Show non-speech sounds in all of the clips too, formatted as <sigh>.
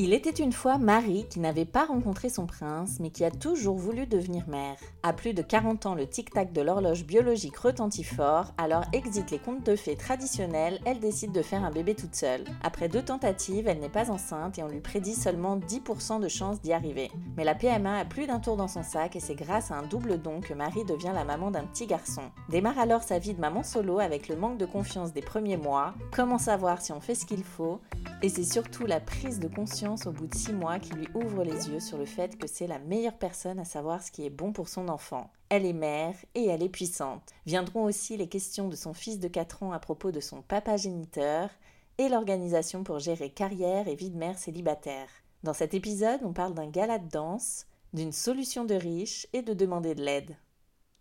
Il était une fois Marie qui n'avait pas rencontré son prince, mais qui a toujours voulu devenir mère. À plus de 40 ans, le tic-tac de l'horloge biologique retentit fort, alors exit les contes de fées traditionnels, elle décide de faire un bébé toute seule. Après deux tentatives, elle n'est pas enceinte et on lui prédit seulement 10% de chances d'y arriver. Mais la PMA a plus d'un tour dans son sac et c'est grâce à un double don que Marie devient la maman d'un petit garçon. Démarre alors sa vie de maman solo avec le manque de confiance des premiers mois, comment savoir si on fait ce qu'il faut, et c'est surtout la prise de conscience au bout de six mois qui lui ouvre les yeux sur le fait que c'est la meilleure personne à savoir ce qui est bon pour son enfant. Elle est mère et elle est puissante. Viendront aussi les questions de son fils de 4 ans à propos de son papa géniteur et l'organisation pour gérer carrière et vie de mère célibataire. Dans cet épisode, on parle d'un gala de danse, d'une solution de riche et de demander de l'aide.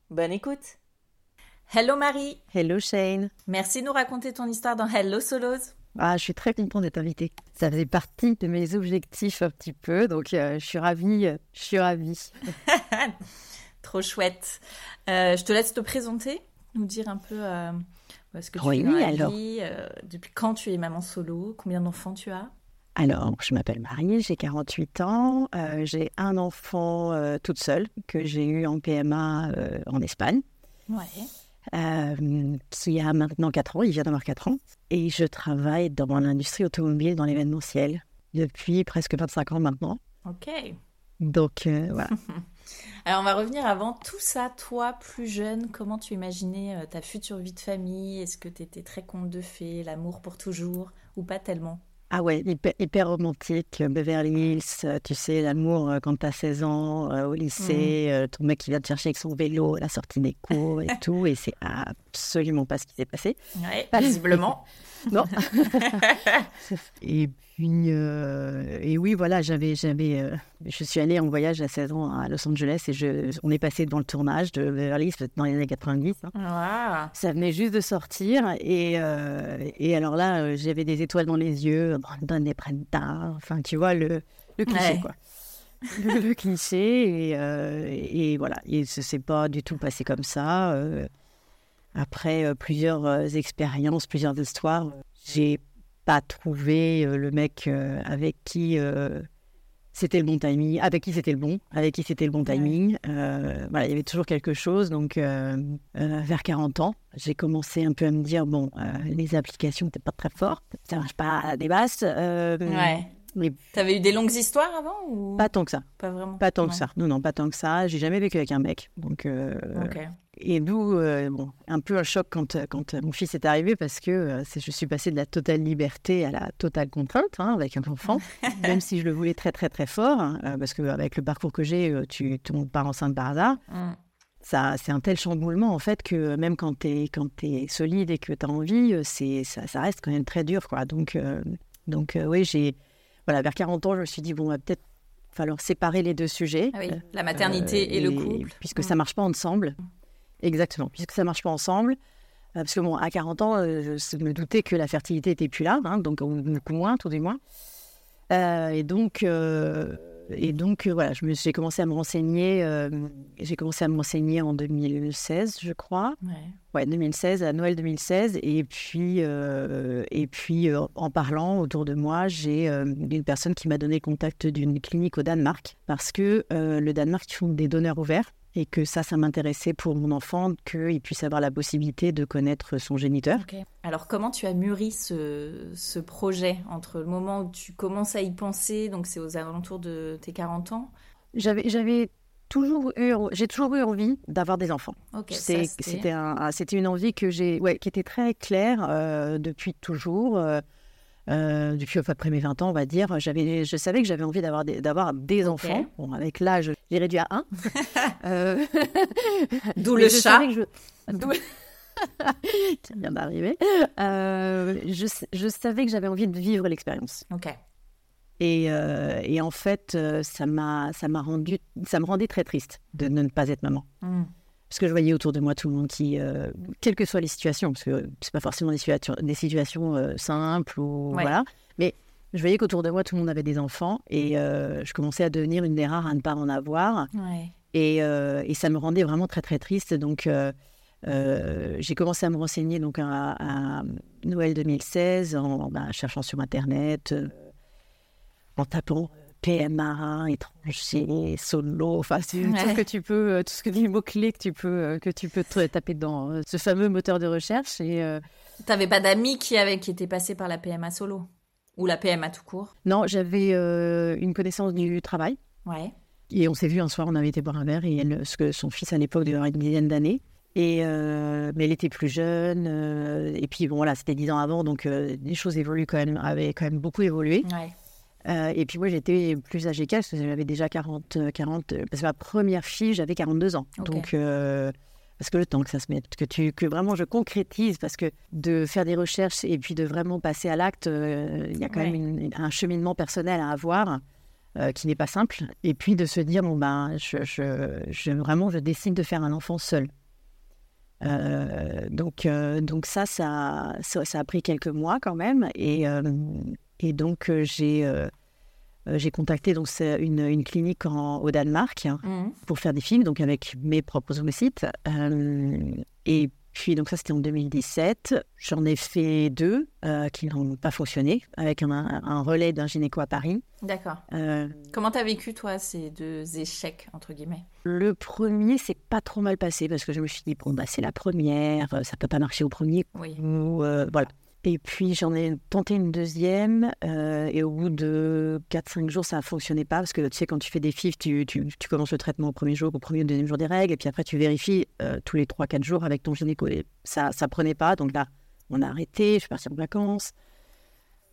Bonne écoute Hello Marie Hello Shane Merci de nous raconter ton histoire dans Hello Solos ah, je suis très contente d'être invitée. Ça faisait partie de mes objectifs un petit peu, donc euh, je suis ravie. euh, je suis ravie. <laughs> Trop chouette. Euh, je te laisse te présenter, nous dire un peu euh, ce que tu Oui, fais dans la alors. vie, depuis quand tu es maman solo, combien d'enfants tu as? Alors, je m'appelle Marie, j'ai 48 ans. j'ai un enfant toute seule que j'ai eu en PMA en Espagne, Ouais. Euh, qui a maintenant 4 ans. Il vient d'avoir 4 ans. Et je travaille dans l'industrie automobile, dans l'événementiel, depuis presque 25 ans maintenant. Ok. Donc, euh, voilà. <laughs> Alors on va revenir avant tout ça, toi plus jeune, comment tu imaginais euh, ta future vie de famille? Est-ce que tu étais très conte de fées, l'amour pour toujours ou pas tellement? Ah ouais, hyper, hyper romantique, Beverly Hills, euh, tu sais, l'amour euh, quand t'as 16 ans, euh, au lycée, euh, ton mec qui vient te chercher avec son vélo la sortie des cours et <laughs> tout, et c'est absolument pas ce qui s'est passé. Ouais, pas visiblement. <laughs> Non. <laughs> et puis, euh, et oui, voilà, j'avais, j'avais, euh, je suis allée en voyage à 16 ans à Los Angeles et je, on est passé devant le tournage de Beverly dans les années 90. hein. Ah, Ça venait juste de sortir et, euh, et alors là, j'avais des étoiles dans les yeux, Brandon et Brenda, enfin tu vois le, le cliché Ouais. quoi. Le, le cliché et, et voilà, et ça s'est pas du tout passé comme ça. Après euh, plusieurs euh, expériences, plusieurs histoires, j'ai pas trouvé euh, le mec avec qui c'était le bon timing, avec qui c'était le bon, avec qui c'était le bon timing. Euh, voilà, il y avait toujours quelque chose. Donc, euh, euh, vers 40 ans, j'ai commencé un peu à me dire bon, les applications peut-être pas très fortes, ça marche pas à des basses. ouais. mais T'avais eu des longues histoires avant ou pas tant que ça, pas vraiment pas tant que ça. Non, non, pas tant que ça. J'ai jamais vécu avec un mec, donc. euh, Ok. Et d'où, euh, bon, un peu un choc quand, euh, quand euh, mon fils est arrivé parce que euh, je suis passée de la totale liberté à la totale contrainte hein, avec un enfant, <laughs> même si je le voulais très très très fort, hein, parce qu'avec le parcours que j'ai, tu tombes pas enceinte par hasard. Mm. Ça, c'est un tel chamboulement en fait que même quand tu es, quand es solide et que tu as envie, c'est, ça, ça reste quand même très dur. Quoi. Donc, euh, donc oui, j'ai, voilà, vers 40 ans, je me suis dit, bon, va peut-être falloir séparer les deux sujets. Ah oui, la maternité et le couple. Puisque Mm. ça marche pas ensemble. Exactement, puisque ça marche pas ensemble. Euh, parce que bon, à 40 ans, euh, je me doutais que la fertilité était plus là, hein, donc ou beaucoup moins, tout du moins. Euh, et donc, et donc, voilà, j'ai commencé à me renseigner. j'ai commencé à me renseigner en 2016, je crois. Ouais. ouais 2016, à Noël 2016. Et puis, et puis en parlant autour de moi, j'ai une personne qui m'a donné le contact d'une clinique au Danemark. Parce que le Danemark, ils font des donneurs ouverts et que ça, ça m'intéressait pour mon enfant, qu'il puisse avoir la possibilité de connaître son géniteur. Alors, comment tu as mûri ce, ce, projet entre le moment où tu commences à y penser, donc c'est aux alentours de tes 40 ans? J'avais, toujours eu, j'ai toujours eu envie d'avoir des enfants. c'était, un, une envie que j'ai, ouais, qui était très claire euh, depuis toujours. Euh, euh, depuis après mes 20 ans, on va dire, j'avais, je savais que j'avais envie d'avoir des, d'avoir des enfants. Bon, avec l'âge, j'ai réduit à un. <laughs> euh... <laughs> D'où le chat. Je... qui <laughs> vient d'arriver. Euh, je, je, savais que j'avais envie de vivre l'expérience. Ok. Et, euh, et en fait, euh, ça m'a, ça m'a rendu, ça me rendait très triste de, ne pas être maman. Hmm. Parce que je voyais autour de moi tout le monde qui, euh, quelles que soient les situations, parce que c'est pas forcément des, situations, des situations euh, simples ou voilà, mais je voyais qu'autour de moi tout le monde avait des enfants et euh, je commençais à devenir une des rares à ne pas en avoir. Et, et, ça me rendait vraiment très très triste. Donc j'ai commencé à me renseigner donc à, Noël 2016 en, ben, cherchant sur internet, en tapant PMA, étranger, solo, enfin tout ce que tu peux, euh, tout ce que les mots clés que tu peux euh, que tu peux taper dans euh, ce fameux moteur de recherche. Et tu t'avais pas d'amis qui avaient qui étaient passés par la PMA solo? Ou la PMA tout court? Non, j'avais une connaissance du travail. Ouais. Et on s'est vu un soir, on avait été boire un verre et elle, ce que son fils à l'époque devait avoir une dizaine d'années. Et mais elle était plus jeune. et puis bon voilà, c'était dix ans avant, donc les choses évoluent quand même, avaient quand même beaucoup évolué. Ouais. Euh, et puis moi, j'étais plus âgée qu'elle, parce que j'avais déjà 40, 40, euh, parce que ma première fille, j'avais 42 ans. Donc, euh, parce que le temps que ça se mette, que, tu, que vraiment je concrétise, parce que de faire des recherches et puis de vraiment passer à l'acte, il y a quand même un cheminement personnel à avoir. qui n'est pas simple, et puis de se dire bon ben je, je, vraiment je décide de faire un enfant seul. donc donc ça, ça, ça a pris quelques mois quand même et et donc, euh, j'ai euh, euh, j'ai contacté donc une, une clinique en, au Danemark hein, mmh. pour faire des films, donc avec mes propres ovocytes. et puis, donc ça, c'était en 2017. J'en ai fait deux qui n'ont pas fonctionné, avec un, un relais d'un gynéco à Paris. D'accord. Comment tu as vécu, toi, ces deux échecs, entre guillemets? Le premier, c'est pas trop mal passé, parce que je me suis dit, bon, bah, c'est la première, ça peut pas marcher au premier coup. Oui. voilà. Et puis j'en ai tenté une deuxième euh, et au bout de 4-5 jours, ça ne fonctionnait pas parce que tu sais, quand tu fais des FIF, tu, tu, commences le traitement au premier jour, au premier ou deuxième jour des règles et puis après tu vérifies euh, tous les 3-4 jours avec ton gynéco. Et ça ne prenait pas, donc là, on a arrêté, je suis partie en vacances.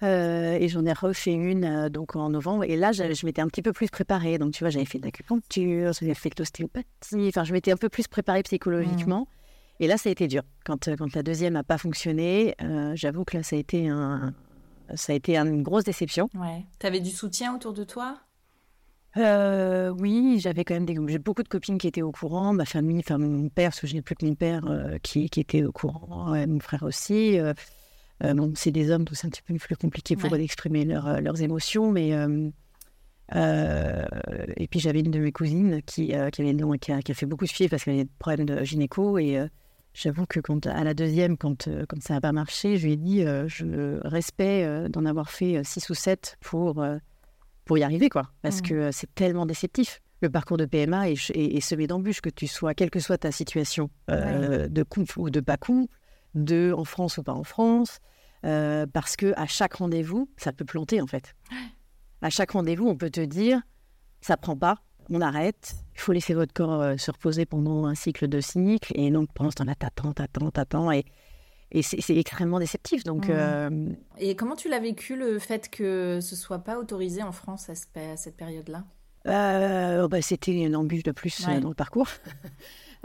Euh, et j'en ai refait une donc en novembre. Et là, je, m'étais un petit peu plus préparée. Donc, tu vois, j'avais fait de l'acupuncture, j'avais fait de l'ostéopathie. Enfin, je m'étais un peu plus préparée psychologiquement. Mmh. Et là, ça a été dur. Quand, euh, quand la deuxième n'a pas fonctionné, euh, j'avoue que là, ça a été, un, ça a été une grosse déception. Ouais. Tu avais du soutien autour de toi? Euh, oui, j'avais quand même des, j'ai beaucoup de copines qui étaient au courant, ma famille, enfin mon père, parce que je n'ai plus que mon père qui, qui, était au courant, mon frère aussi. bon, c'est des hommes, tout c'est un petit peu plus compliqué pour eux d'exprimer leur, leurs émotions, mais et puis j'avais une de mes cousines qui, qui, avait, qui, a, qui, a, fait beaucoup de filles parce qu'elle avait des problèmes de gynéco et J'avoue que quand, à la deuxième, quand, euh, quand ça n'a pas marché, je lui ai dit euh, je respect euh, d'en avoir fait six ou sept pour, pour y arriver, quoi. Parce mmh. que c'est tellement déceptif. Le parcours de PMA est, est, semé d'embûches, que tu sois, quelle que soit ta situation de couple ou de pas couple, de en France ou pas en France, parce que à chaque rendez-vous, ça peut planter en fait. À chaque rendez-vous, on peut te dire ça prend pas, on arrête. Il faut laisser votre corps euh, se reposer pendant un cycle de cycle. Et donc, pendant ce temps-là, t'attends, t'attends, t'attends. Et, et c'est extrêmement déceptif. Donc, mmh. euh, Et comment tu l'as vécu, le fait que ce soit pas autorisé en France à, cette période-là? Euh, bah, C'était une embûche de plus dans le parcours.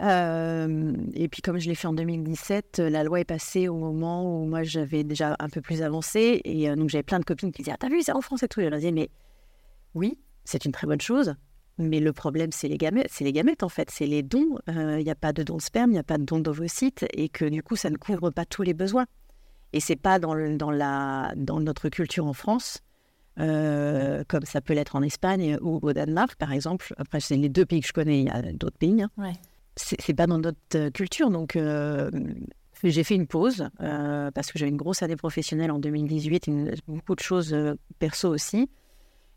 <laughs> et puis, comme je l'ai fait en 2017, la loi est passée au moment où moi, j'avais déjà un peu plus avancé. Et donc, j'avais plein de copines qui disaient ah, T'as vu, c'est en France et tout. Et je leur disais Mais oui, c'est une très bonne chose. Mais le problème, c'est les gamètes, c'est les gamètes en fait, c'est les dons. Euh, il n'y a pas de dons de sperme, il n'y a pas de dons d'ovocytes, et que du coup, ça ne couvre pas tous les besoins. Et c'est pas dans, dans, la, dans notre culture en France euh, comme ça peut l'être en Espagne ou au Danemark, par exemple. Après, c'est les deux pays que je connais, il y a d'autres pays. Hein. Ouais. C'est pas dans notre culture, donc j'ai fait une pause parce que j'avais une grosse année professionnelle en 2018, une, beaucoup de choses perso aussi.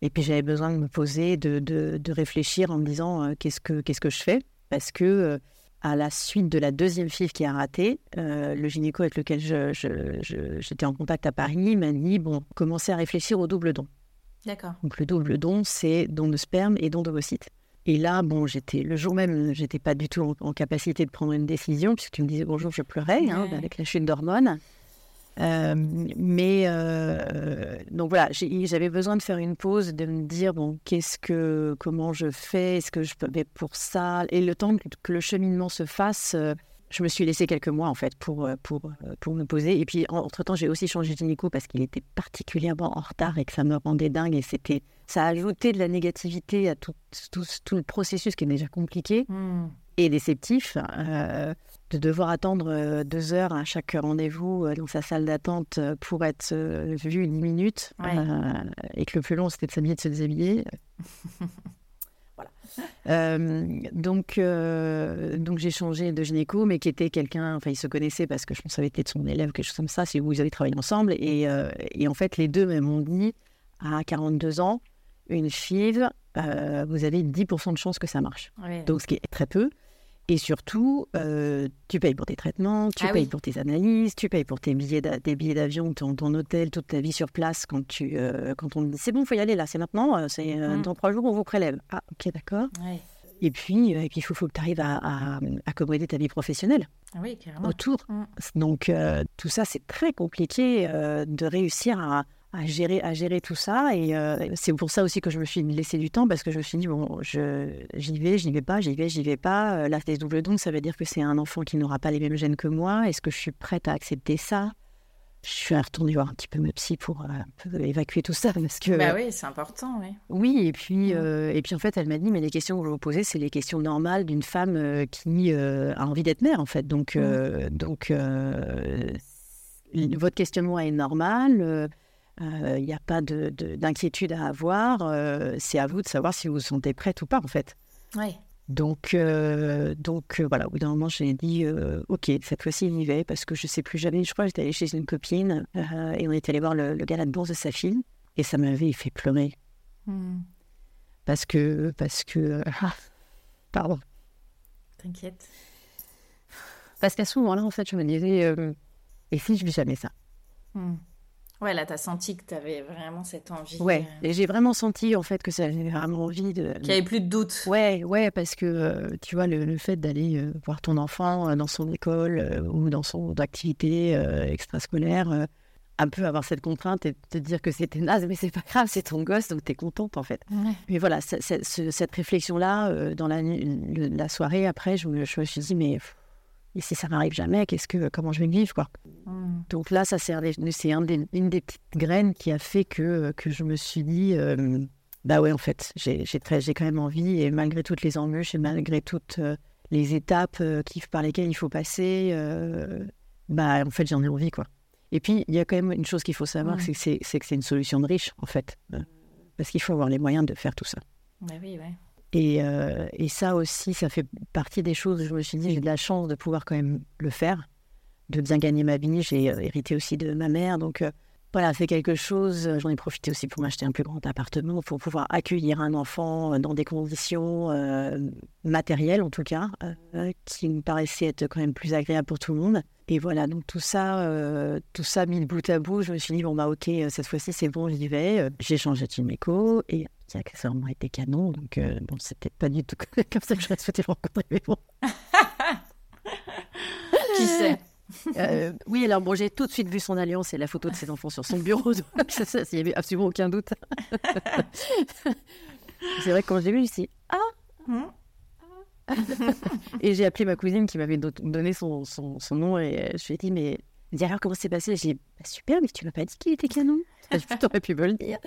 Et puis j'avais besoin de me poser, de, de, de réfléchir en me disant qu'est-ce que qu'est-ce que je fais? Parce que à la suite de la deuxième FIV qui a raté, euh, le gynéco avec lequel j'étais en contact à Paris m'a dit bon, commencez à réfléchir au double don. D'accord. Donc le double don, c'est don de sperme et don d'ovocytes. Et là, bon, j'étais le jour même, j'étais pas du tout en, capacité de prendre une décision puisque tu me disais bonjour, je pleurais hein, avec la chute d'hormones. Euh, mais euh, donc voilà, j'avais besoin de faire une pause, de me dire bon, qu'est-ce que, comment je fais, est-ce que je peux, mais pour ça, et le temps que le cheminement se fasse, euh, je me suis laissé quelques mois en fait pour pour pour me poser. Et puis entre temps, j'ai aussi changé de gynéco parce qu'il était particulièrement en retard et que ça me rendait dingue et c'était ça a ajouté de la négativité à tout tout, tout le processus qui est déjà compliqué. Hmm. Et déceptif. Euh, de devoir attendre euh, deux heures à chaque rendez-vous euh, dans sa salle d'attente euh, pour être vu une minute, et que le plus long c'était de s'habiller, de se déshabiller. <laughs> voilà. donc, donc j'ai changé de gynéco, mais qui était quelqu'un, enfin il se connaissait parce que je pense que ça avait été de son élève, quelque chose comme ça, c'est où ils avaient travaillé ensemble. Et, et en fait, les deux m'ont dit à 42 ans, une FIV, vous avez 10% de chance que ça marche. Donc ce qui est très peu. Et surtout, euh, tu payes pour tes traitements, tu ah payes pour tes analyses, tu payes pour tes billets billets d'avion, ton, ton, hôtel, toute ta vie sur place. Quand, tu, euh, quand on dit c'est bon, il faut y aller là, c'est maintenant, euh, c'est mmh. dans trois jours, on vous prélève. Ah, ok, d'accord. Et puis, et puis il faut, faut, que tu arrives à, à, accommoder ta vie professionnelle ah oui, autour. Mmh. Donc, tout ça, c'est très compliqué de réussir à, à gérer, à gérer tout ça. Et euh, c'est pour ça aussi que je me suis laissé du temps parce que je me suis dit, bon, j'y vais, je n'y vais pas, j'y vais, j'y vais pas. Euh, là, c'est double don, ça veut dire que c'est un enfant qui n'aura pas les mêmes gènes que moi. Est-ce que je suis prête à accepter ça? Je suis retournée voir un petit peu ma psy pour euh, évacuer tout ça. Parce que, bah oui, c'est important, oui. Oui, et puis, et puis en fait, elle m'a dit, mais les questions que vous vous posez, c'est les questions normales d'une femme qui a envie d'être mère, en fait. Donc, donc votre questionnement est normal il euh, n'y a pas d'inquiétude de, à avoir. Euh, c'est à vous de savoir si vous vous sentez prête ou pas, en fait. Oui. Donc, euh, donc voilà, au bout d'un moment, j'ai dit Ok, cette fois-ci, il y va, parce que je ne sais plus jamais. Je crois que j'étais allée chez une copine et on est allé voir le, le gala de bourse de sa fille. Et ça m'avait fait pleurer. Hmm. Parce que. Parce que ah, pardon. T'inquiète. Parce qu'à ce moment-là, en fait, je me disais Et si je vis jamais ça? Hmm. Ouais, là, tu as senti que tu avais vraiment cette envie. Ouais, euh, et j'ai vraiment senti en fait que ça avait vraiment envie de. Qu'il n'y avait plus de doute. Ouais, ouais, parce que euh, tu vois, le, fait d'aller euh, voir ton enfant dans son école ou dans son activité extrascolaire, un peu avoir cette contrainte et te dire que c'était naze, mais c'est pas grave, c'est ton gosse, donc tu es contente en fait. Mais voilà, cette réflexion-là, dans la, la, soirée après, je me suis dit, mais et si ça m'arrive jamais, qu'est-ce que, comment je vais vivre quoi? Hmm. Donc là, ça c'est un une des petites graines qui a fait que, que je me suis dit, euh, bah ouais, en fait, j'ai quand même envie, et malgré toutes les embûches et malgré toutes euh, les étapes euh, qui, par lesquelles il faut passer, bah en fait, j'en ai envie quoi. Et puis, il y a quand même une chose qu'il faut savoir, c'est que c'est une solution de riche en fait, parce qu'il faut avoir les moyens de faire tout ça. Bah oui, ouais. Euh, et, ça aussi, ça fait partie des choses je me suis dit, j'ai de la chance de pouvoir quand même le faire, de bien gagner ma vie. J'ai euh, hérité aussi de ma mère. Donc euh, voilà, c'est quelque chose. J'en ai profité aussi pour m'acheter un plus grand appartement, pour pouvoir accueillir un enfant dans des conditions matérielles, en tout cas, qui me paraissaient être quand même plus agréables pour tout le monde. Et voilà, donc tout ça, tout ça mis de bout à bout, je me suis dit, bon, bah ok, cette fois-ci, c'est bon, j'y vais. J'ai changé de gynéco et qui a accessoirement été canon. Donc, euh, bon, c'était pas du tout <laughs> comme ça que j'aurais souhaité le rencontrer, mais bon. <laughs> qui sait? <laughs> Euh, oui, alors bon, j'ai tout de suite vu son alliance et la photo de ses enfants sur son bureau. Donc ça, il n'y avait absolument aucun doute. c'est vrai que quand j'ai vu, je me suis dit, ah, ah. Et j'ai appelé ma cousine qui m'avait donné son, son, son, nom et je lui ai dit, mais dis alors comment c'est passé? J'ai dit, bah, super, mais tu m'as pas dit qu'il était canon. Tu aurais pu me le dire.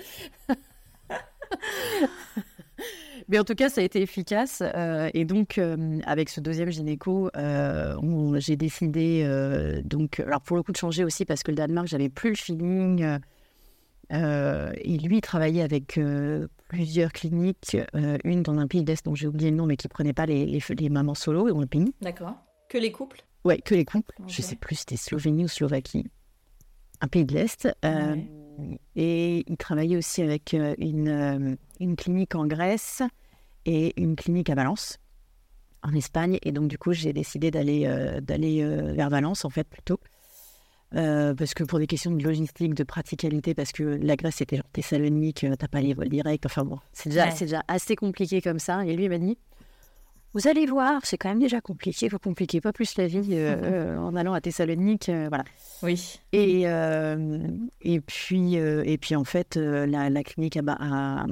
<laughs> Mais en tout cas, ça a été efficace. Euh, et donc, euh, avec ce deuxième gynéco, euh, j'ai décidé, donc, alors pour le coup, de changer aussi parce que le Danemark, j'avais plus le feeling. et lui, il travaillait avec plusieurs cliniques, une dans un pays d'Est dont j'ai oublié le nom, mais qui prenait pas les, les, mamans solo dans le pays. D'accord. Que les couples? Ouais, que les couples. Je sais plus, c'était Slovénie ou Slovaquie. Un pays de l'Est. Et il travaillait aussi avec une, une clinique en Grèce et une clinique à Valence en Espagne. Et donc, du coup, j'ai décidé d'aller euh, d'aller euh, vers Valence, en fait, plutôt. Euh, parce que pour des questions de logistique, de praticalité, parce que la Grèce c'était genre Thessalonique, t'as pas les vols directs, enfin bon, c'est déjà, c'est déjà assez compliqué comme ça. Et lui il m'a dit, vous allez voir, c'est quand même déjà compliqué, vous compliquez pas plus la vie <laughs> en allant à Thessalonique, voilà. Oui. Et, et, puis, et puis en fait, la, la clinique à, à,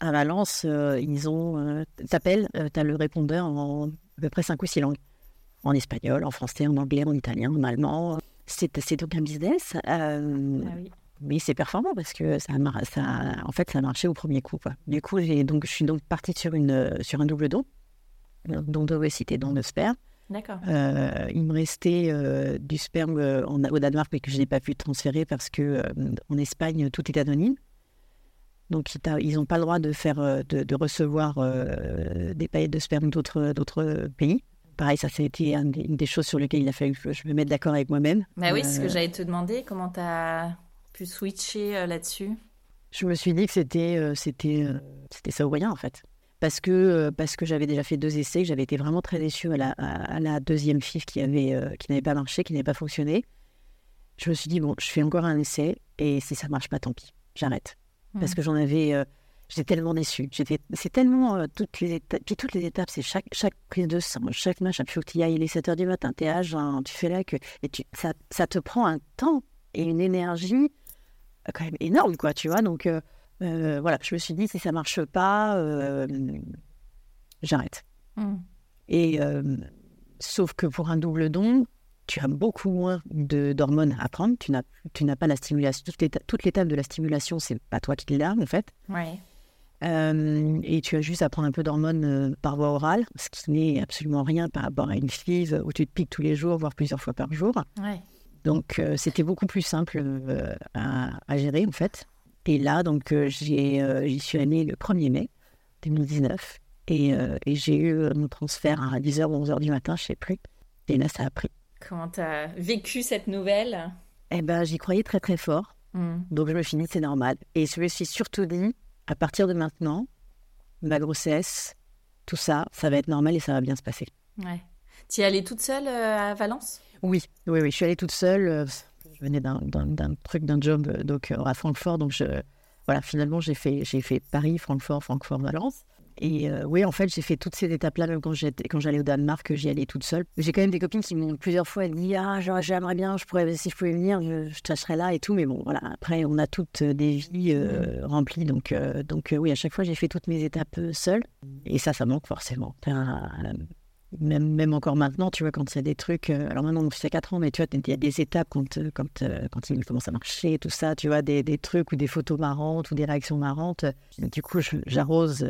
à Valence, euh, ils ont. Euh, T'appelles, euh, tu as le répondeur en à peu près 5 ou 6 langues. En espagnol, en français, en anglais, en italien, en allemand. C'est donc un business. Ah mais c'est performant parce que ça, ça, en fait, ça a marché au premier coup. Du coup, donc, je suis donc partie sur, une, sur un double don, don d'obésité, don de sperme. D'accord. il me restait du sperme en, au Danemark, mais que je n'ai pas pu transférer parce que en Espagne, tout est anonyme. Donc, ils n'ont pas le droit de, faire, euh, de, recevoir euh, des paillettes de sperme d'autres pays. Pareil, ça, c'était une des choses sur lesquelles il a fallu que je me mette d'accord avec moi-même. Bah oui, ce que euh, j'allais te demander, comment tu as pu switcher là-dessus? Je me suis dit que c'était c'était c'était ça ou rien, en fait. Parce que, parce que j'avais déjà fait deux essais, que j'avais été vraiment très déçue à la, à, la deuxième FIF qui avait qui n'avait pas marché, qui n'avait pas fonctionné. Je me suis dit, bon, je fais encore un essai, et si ça marche pas, tant pis, j'arrête parce que j'en avais. Euh, j'étais tellement déçue. c'est tellement euh, toutes les étapes. Puis toutes les étapes, c'est chaque, chaque prise de sang, chaque machin. Puis il faut que tu y ailles, il est 7 h du matin, t'es à jeun, tu fais là que. Et tu, ça, ça, te prend un temps et une énergie euh, quand même énorme, quoi, tu vois. Donc voilà, je me suis dit, si ça marche pas, j'arrête. Mmh. Et sauf que pour un double don, tu as beaucoup moins d'hormones à prendre. Tu n'as pas la stimulation. Toute l'étape de la stimulation, c'est pas toi qui l'as, en fait. Ouais. Euh, et tu as juste à prendre un peu d'hormones euh, par voie orale, ce qui n'est absolument rien par rapport à une FIV où tu te piques tous les jours, voire plusieurs fois par jour. Ouais. Donc, euh, c'était beaucoup plus simple à, à, gérer, en fait. Et là, donc, j'y suis allée le 1er mai 2019. Et, et j'ai eu mon transfert à 10h ou 11h du matin, je ne sais plus. Et là, ça a pris Comment tu as vécu cette nouvelle? Eh ben, j'y croyais très très fort. Hmm. Donc je me suis dit, c'est normal. Et je me suis surtout dit, à partir de maintenant, ma grossesse, tout ça, ça va être normal et ça va bien se passer. Ouais. Tu es allée toute seule euh, à Valence? Oui, oui, oui. Je suis allée toute seule. Euh, je venais d'un truc, d'un job euh, donc, à Francfort. Donc je, voilà, finalement, j'ai fait, fait Paris, Francfort, Francfort, Valence. Et euh, oui, en fait, j'ai fait toutes ces étapes-là, même quand j'allais au Danemark, j'y allais toute seule. J'ai quand même des copines qui m'ont plusieurs fois dit Ah, j'aimerais bien, je pourrais, si je pouvais venir, je, je là et tout. Mais bon, voilà, après, on a toutes euh, des vies euh, mmh. remplies. Donc, donc oui, à chaque fois, j'ai fait toutes mes étapes seule. Et ça, ça manque forcément. Même, même encore maintenant, tu vois, quand il y a des trucs. alors maintenant, on fait 4 ans, mais tu vois, il y a des étapes quand, quand, quand il commence à marcher, tout ça, tu vois, des, des trucs ou des photos marrantes ou des réactions marrantes. Du coup, j'arrose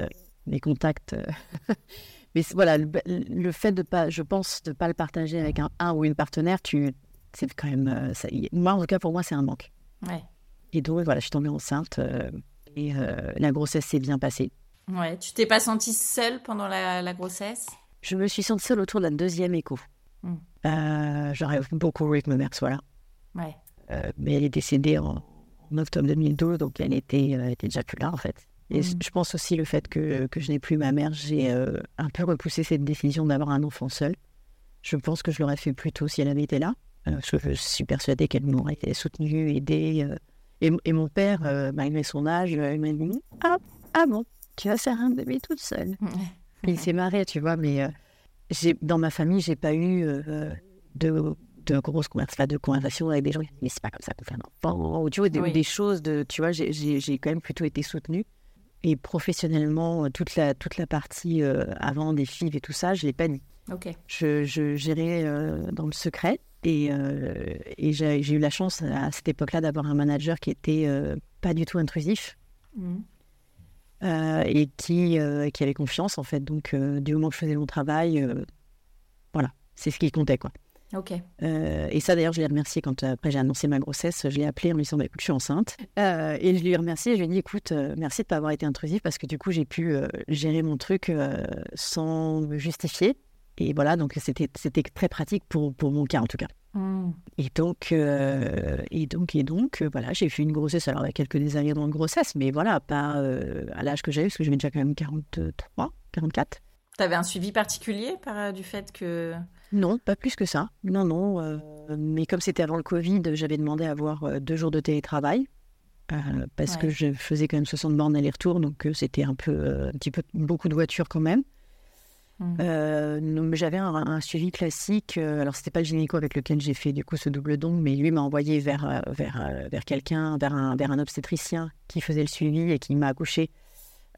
les contacts. Euh. <laughs> Mais voilà, le, fait de pas, je pense, de pas le partager avec un, un ou une partenaire, tu, c'est quand même, euh, ça, moi en tout cas pour moi c'est un manque. Ouais. Et donc voilà, je suis tombée enceinte euh, et la grossesse s'est bien passée. Ouais, tu t'es pas sentie seule pendant la, grossesse? Je me suis sentie seule autour la deuxième écho. Hmm. J'aurais beaucoup voulu que ma mère soit là. Ouais. mais elle est décédée en, en, octobre 2012, donc elle était, elle était déjà plus là en fait. Et mmh. je pense aussi le fait que, que je n'ai plus ma mère, j'ai euh, un peu repoussé cette décision d'avoir un enfant seul. Je pense que je l'aurais fait plus tôt si elle avait été là. Euh, parce que je suis persuadée qu'elle m'aurait été soutenue, aidée. Euh. Et, et, mon père, malgré son âge, il m'a dit ah, ah bon, tu vas faire un bébé toute seule. Il s'est marré, tu vois, mais dans ma famille, j'ai pas eu de, de grosses conversations, de conversations avec des gens qui disent mais c'est pas comme ça qu'on fait un enfant. Ou tu vois, des, des choses de, tu vois, j'ai quand même plutôt été soutenue. Et professionnellement, euh, toute la, toute la partie euh, avant des FIV et tout ça, je ne l'ai pas dit. Ok. Je, je gérais euh, dans le secret. Et, et j'ai eu la chance à cette époque-là d'avoir un manager qui était pas du tout intrusif. Mmh. Et qui, qui avait confiance en fait. Donc, du moment que je faisais mon travail, voilà, c'est ce qui comptait quoi. Ok. Euh, et ça, d'ailleurs, je l'ai remercié quand euh, après j'ai annoncé ma grossesse. Je l'ai appelé en lui disant bah, écoute, je suis enceinte. Euh, et je lui ai remercié. Je lui ai dit écoute, merci de ne pas avoir été intrusif parce que du coup, j'ai pu gérer mon truc sans me justifier. Et voilà, donc c'était très pratique pour, pour mon cas en tout cas. Mmh. Et donc, et donc, et donc, voilà, j'ai fait une grossesse, alors avec quelques désagréments de grossesse, mais voilà, pas à l'âge que j'avais, parce que j'avais déjà quand même 43, 44. Tu avais un suivi particulier par, du fait que non, pas plus que ça. Non, non. Euh, mais comme c'était avant le Covid, j'avais demandé à avoir euh, deux jours de télétravail. Euh, parce que je faisais quand même 60 bornes aller-retour, donc c'était un peu, un petit peu beaucoup de voitures quand même. Mmh. j'avais un, suivi classique. alors, c'était pas le gynéco avec lequel j'ai fait du coup ce double don, mais lui m'a envoyé vers, vers, vers quelqu'un, vers un, vers un obstétricien qui faisait le suivi et qui m'a accouché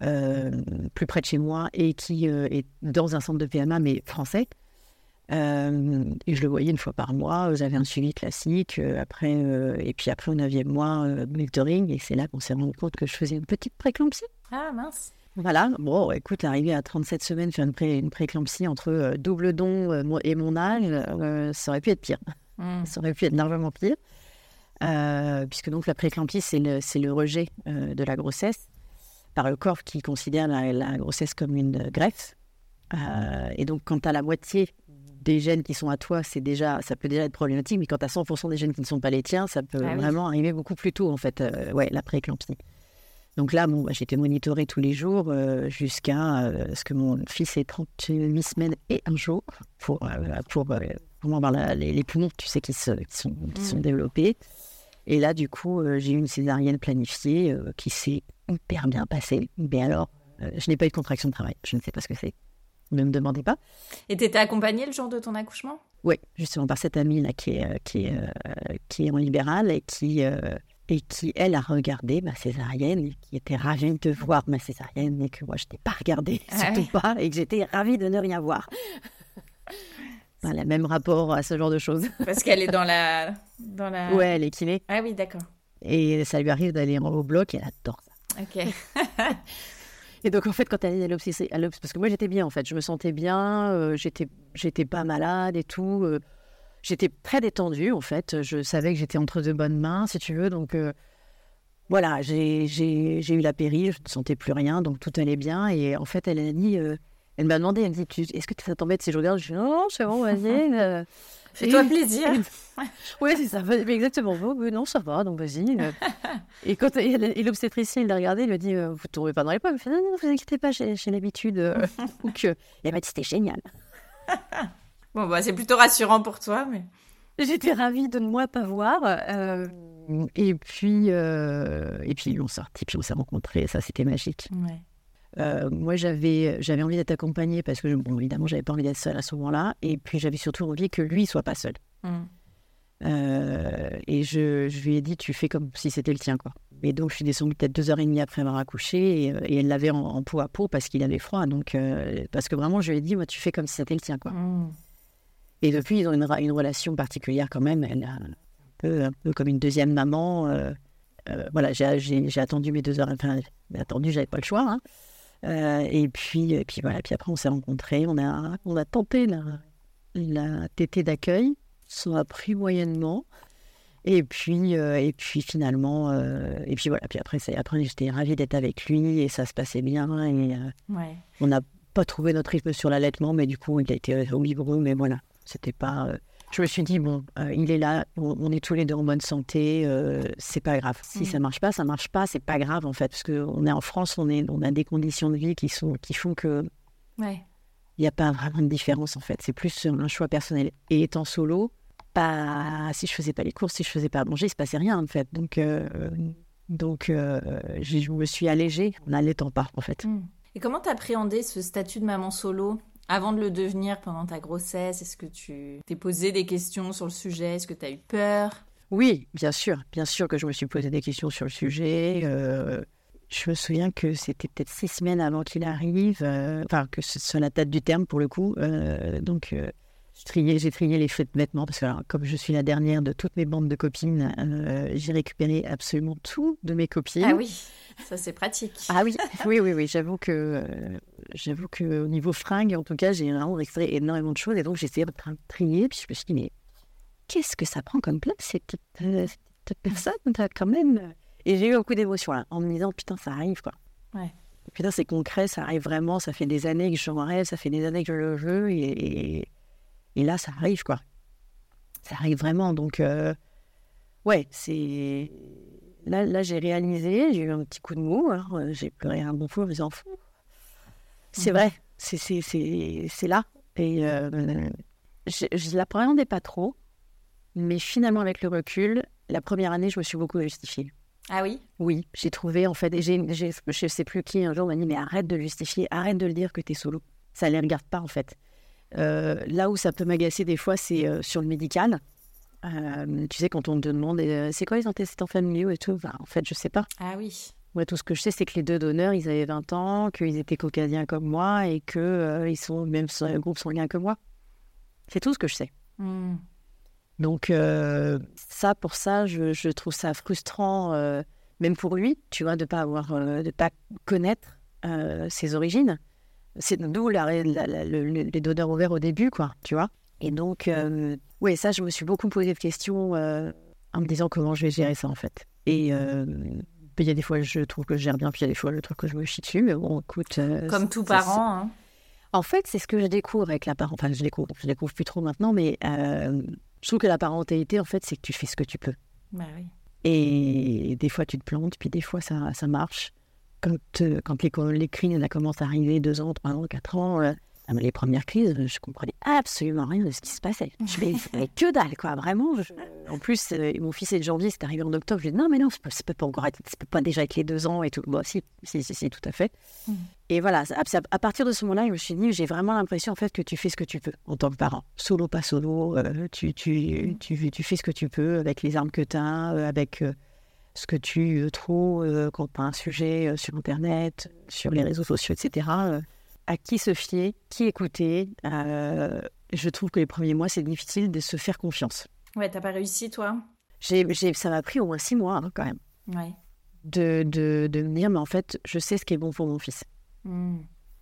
plus près de chez moi et qui est dans un centre de PMA, mais français. Euh, et je le voyais une fois par mois. J'avais un suivi classique. Euh, après, euh, et puis après, au neuvième mois, monitoring. Et c'est là qu'on s'est rendu compte que je faisais une petite préclampsie. Ah mince. Voilà. Bon, écoute, arriver à 37 semaines, faire une, pré, une préclampsie entre double don et mon âge, ça aurait pu être pire. Hmm. Ça aurait pu être largement pire. puisque donc la préclampsie, c'est le, le, rejet de la grossesse par le corps qui considère la, la grossesse comme une greffe. et donc, quand tu as la moitié des gènes qui sont à toi, c'est déjà, ça peut déjà être problématique, mais quand tu as 100% des gènes qui ne sont pas les tiens, ça peut ah vraiment arriver beaucoup plus tôt, en fait, euh, ouais, la prééclampsie. Donc là, bon, bah, j'étais monitorée tous les jours euh, jusqu'à euh, ce que mon fils ait 38 semaines et un jour pour, pour, pour avoir les, poumons, tu sais, qui, se, qui sont, qui sont mm. développés. Et là, du coup, j'ai eu une césarienne planifiée qui s'est hyper bien passée. Mais alors, je n'ai pas eu de contraction de travail. Je ne sais pas ce que c'est. Ne me demandez pas. Et tu étais accompagnée le jour de ton accouchement? Oui, justement par cette amie là qui est, euh, qui est, euh, qui est en libéral et qui, euh, et qui, elle, a regardé ma césarienne et qui était ravie de voir ma césarienne et que moi, je n'ai pas regardé, ah surtout pas, et que j'étais ravie de ne rien voir. <laughs> le même rapport à ce genre de choses. <laughs> Parce qu'elle est dans la... Dans la... Ouais, elle est kiné. Ah oui, d'accord. Et ça lui arrive d'aller au bloc et elle adore ça. Ok. <laughs> Et donc, en fait, quand elle est à parce que moi, j'étais bien, en fait. Je me sentais bien, euh, j'étais, j'étais pas malade et tout. Euh, j'étais très détendue, en fait. Je savais que j'étais entre de bonnes mains, si tu veux. Donc, euh, voilà, j'ai, eu la péri, je ne sentais plus rien, donc tout allait bien. Et en fait, elle a dit, elle m'a demandé, elle me dit, est-ce que ça t'embête si je regarde? Je dis, non, c'est bon, vas-y. <laughs> Fais-toi plaisir. <laughs> oui, c'est ça. Exactement. non, ça va, donc vas-y. et quand et l'obstétricien, il l'a regardé, il lui a dit euh, Vous ne tombez pas dans les pommes. Il fait Non, non, vous inquiétez pas, j'ai l'habitude. Euh, <laughs> que... Elle m'a dit C'était génial. Bon, bah, c'est plutôt rassurant pour toi. mais... J'étais ravie de ne moi pas voir. Euh, et puis, et puis, on sortit, puis on s'est rencontrés. Ça, c'était magique. Ouais. Euh, moi, j'avais, j'avais envie d'être accompagnée parce que, bon, évidemment, j'avais pas envie d'être seule à ce moment-là. Et puis, j'avais surtout envie que lui soit pas seul. Mmh. Euh, et je, je, lui ai dit, tu fais comme si c'était le tien, quoi. Et donc, je suis descendue peut-être deux heures et demie après avoir accouché et, et elle l'avait en, peau à peau parce qu'il avait froid. Donc, euh, parce que vraiment, je lui ai dit, moi, tu fais comme si c'était le tien, quoi. Mmh. Et depuis, ils ont une, une, relation particulière quand même. Elle a un peu, un peu comme une deuxième maman. voilà, j'ai, j'ai, attendu mes deux heures. Enfin, attendu, j'avais pas le choix. Hein. Euh, et puis, et puis voilà. Puis après, on s'est rencontrés. On a, on a tenté la, la tétée d'accueil. Ça a pris moyennement. Et puis, euh, et puis finalement, euh, et puis voilà. Puis après, après j'étais ravie d'être avec lui et ça se passait bien. Et on n'a pas trouvé notre rythme sur l'allaitement, mais du coup, il a été au vibreux. Mais voilà, c'était pas je me suis dit, bon, euh, il est là, on, est tous les deux en bonne santé, euh, c'est pas grave. Si ça marche pas, ça marche pas, c'est pas grave en fait, parce qu'on est en France, on, est, on a des conditions de vie qui, sont, qui font que. Ouais. Il n'y a pas vraiment de différence en fait, c'est plus un choix personnel. Et étant solo, pas, si je faisais pas les courses, si je faisais pas manger, il se passait rien en fait. Donc, euh, donc je me suis allégée en n'allaitant pas en fait. Hmm. Et comment t'appréhendais ce statut de maman solo? Avant de le devenir pendant ta grossesse, est-ce que tu t'es posé des questions sur le sujet? Est-ce que tu as eu peur? Oui, bien sûr. Bien sûr que je me suis posé des questions sur le sujet. Euh, je me souviens que c'était peut-être six semaines avant qu'il arrive, euh, enfin que ce soit la date du terme pour le coup. Euh, donc j'ai trié, j'ai trié les vêtements parce que comme je suis la dernière de toutes mes bandes de copines, j'ai récupéré absolument tout de mes copines. Ah oui. Ça, c'est pratique. Ah oui, <laughs> oui, oui, oui. J'avoue que, euh, j'avoue que au niveau fringues, en tout cas, j'ai vraiment extrait énormément de choses. Et donc, j'ai essayé de trier. Puis je me suis dit, mais qu'est-ce que ça prend comme place cette, cette, cette personne? Quand même Et j'ai eu un coup d'émotion là, en me disant putain, ça arrive quoi. Ouais. Putain, c'est concret, ça arrive vraiment. Ça fait des années que je m'en rêve, ça fait des années que je le veux, et, et, là, ça arrive quoi. Ça arrive vraiment. Donc, euh, ouais, c'est. Là, là j'ai réalisé, j'ai eu un petit coup de mou, hein, j'ai pleuré un bon coup en me disant C'est vrai, c'est là. Et euh, je ne l'appréhendais pas trop, mais finalement, avec le recul, la première année, je me suis beaucoup justifiée. Ah oui? Oui, j'ai trouvé en fait, et j'ai, je ne sais plus qui un jour m'a dit mais arrête de justifier, arrête de le dire que tu es solo. Ça ne les regarde pas en fait. Euh, là où ça peut m'agacer des fois, c'est euh, sur le médical. Euh, tu sais, quand on te demande c'est quoi les antécédents familiaux et tout, en fait, je sais pas. Ah oui. Ouais, tout ce que je sais, c'est que les deux donneurs, ils avaient 20 ans, qu'ils étaient caucasiens comme moi et qu'ils ils sont même groupe sanguin que moi. C'est tout ce que je sais. Hmm. Donc, euh, ça, pour ça, je, trouve ça frustrant, euh, même pour lui, tu vois, de ne pas, avoir, euh, de pas connaître ses origines. C'est d'où les donneurs ouverts au début, quoi, tu vois. Et donc, oui, ça, je me suis beaucoup posé de questions en me disant comment je vais gérer ça, en fait. Et il y a des fois, je trouve que je gère bien, puis il y a des fois, je trouve que je me chie dessus, mais bon, écoute. Comme tout parent, hein. En fait, c'est ce que je découvre avec la parent. Enfin, je découvre, je découvre plus trop maintenant, mais je trouve que la parentalité, en fait, c'est que tu fais ce que tu peux. Bah oui. Et des fois, tu te plantes, puis des fois, ça, ça marche. Quand, euh, quand les, les crises commencent à arriver, deux ans, trois ans, quatre ans, euh, les premières crises, je comprenais absolument rien de ce qui se passait. Je mais que dalle, quoi, vraiment. En plus, euh, mon fils est de janvier, c'est arrivé en octobre. Je lui ai dit, non, mais non, ça peut, peut pas encore être, ça peut pas déjà être les deux ans et tout. Bon, si, si, si, tout à fait. Mm. Et voilà, à, partir de ce moment-là, je me suis dit, j'ai vraiment l'impression, en fait, que tu fais ce que tu peux en tant que parent. Solo, pas solo, euh, tu, tu, tu, tu, fais ce que tu peux avec les armes que tu as, euh, avec ce que tu trouves quand tu as un sujet sur Internet, sur les réseaux sociaux, etc à qui se fier, qui écouter. Euh, je trouve que les premiers mois, c'est difficile de se faire confiance. Ouais, t'as pas réussi, toi? J'ai, Ça m'a pris au moins six mois, hein, quand même. Ouais. De, de, de, me dire, mais en fait, je sais ce qui est bon pour mon fils. Hmm.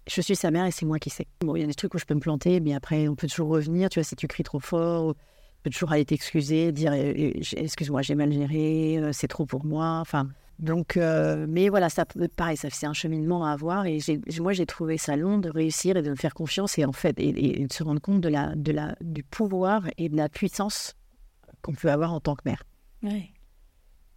Je suis sa mère et c'est moi qui sais. Bon, il y a des trucs où je peux me planter, mais après, on peut toujours revenir. Tu vois, si tu cries trop fort, on peut toujours aller t'excuser, dire, eh, eh, excuse-moi, j'ai mal géré, euh, c'est trop pour moi. Enfin, donc, euh, mais voilà, ça, pareil, ça c'est un cheminement à avoir. Et moi, j'ai trouvé ça long de réussir et de me faire confiance et en fait, et, de se rendre compte de la, de la, du pouvoir et de la puissance qu'on peut avoir en tant que mère. Ouais.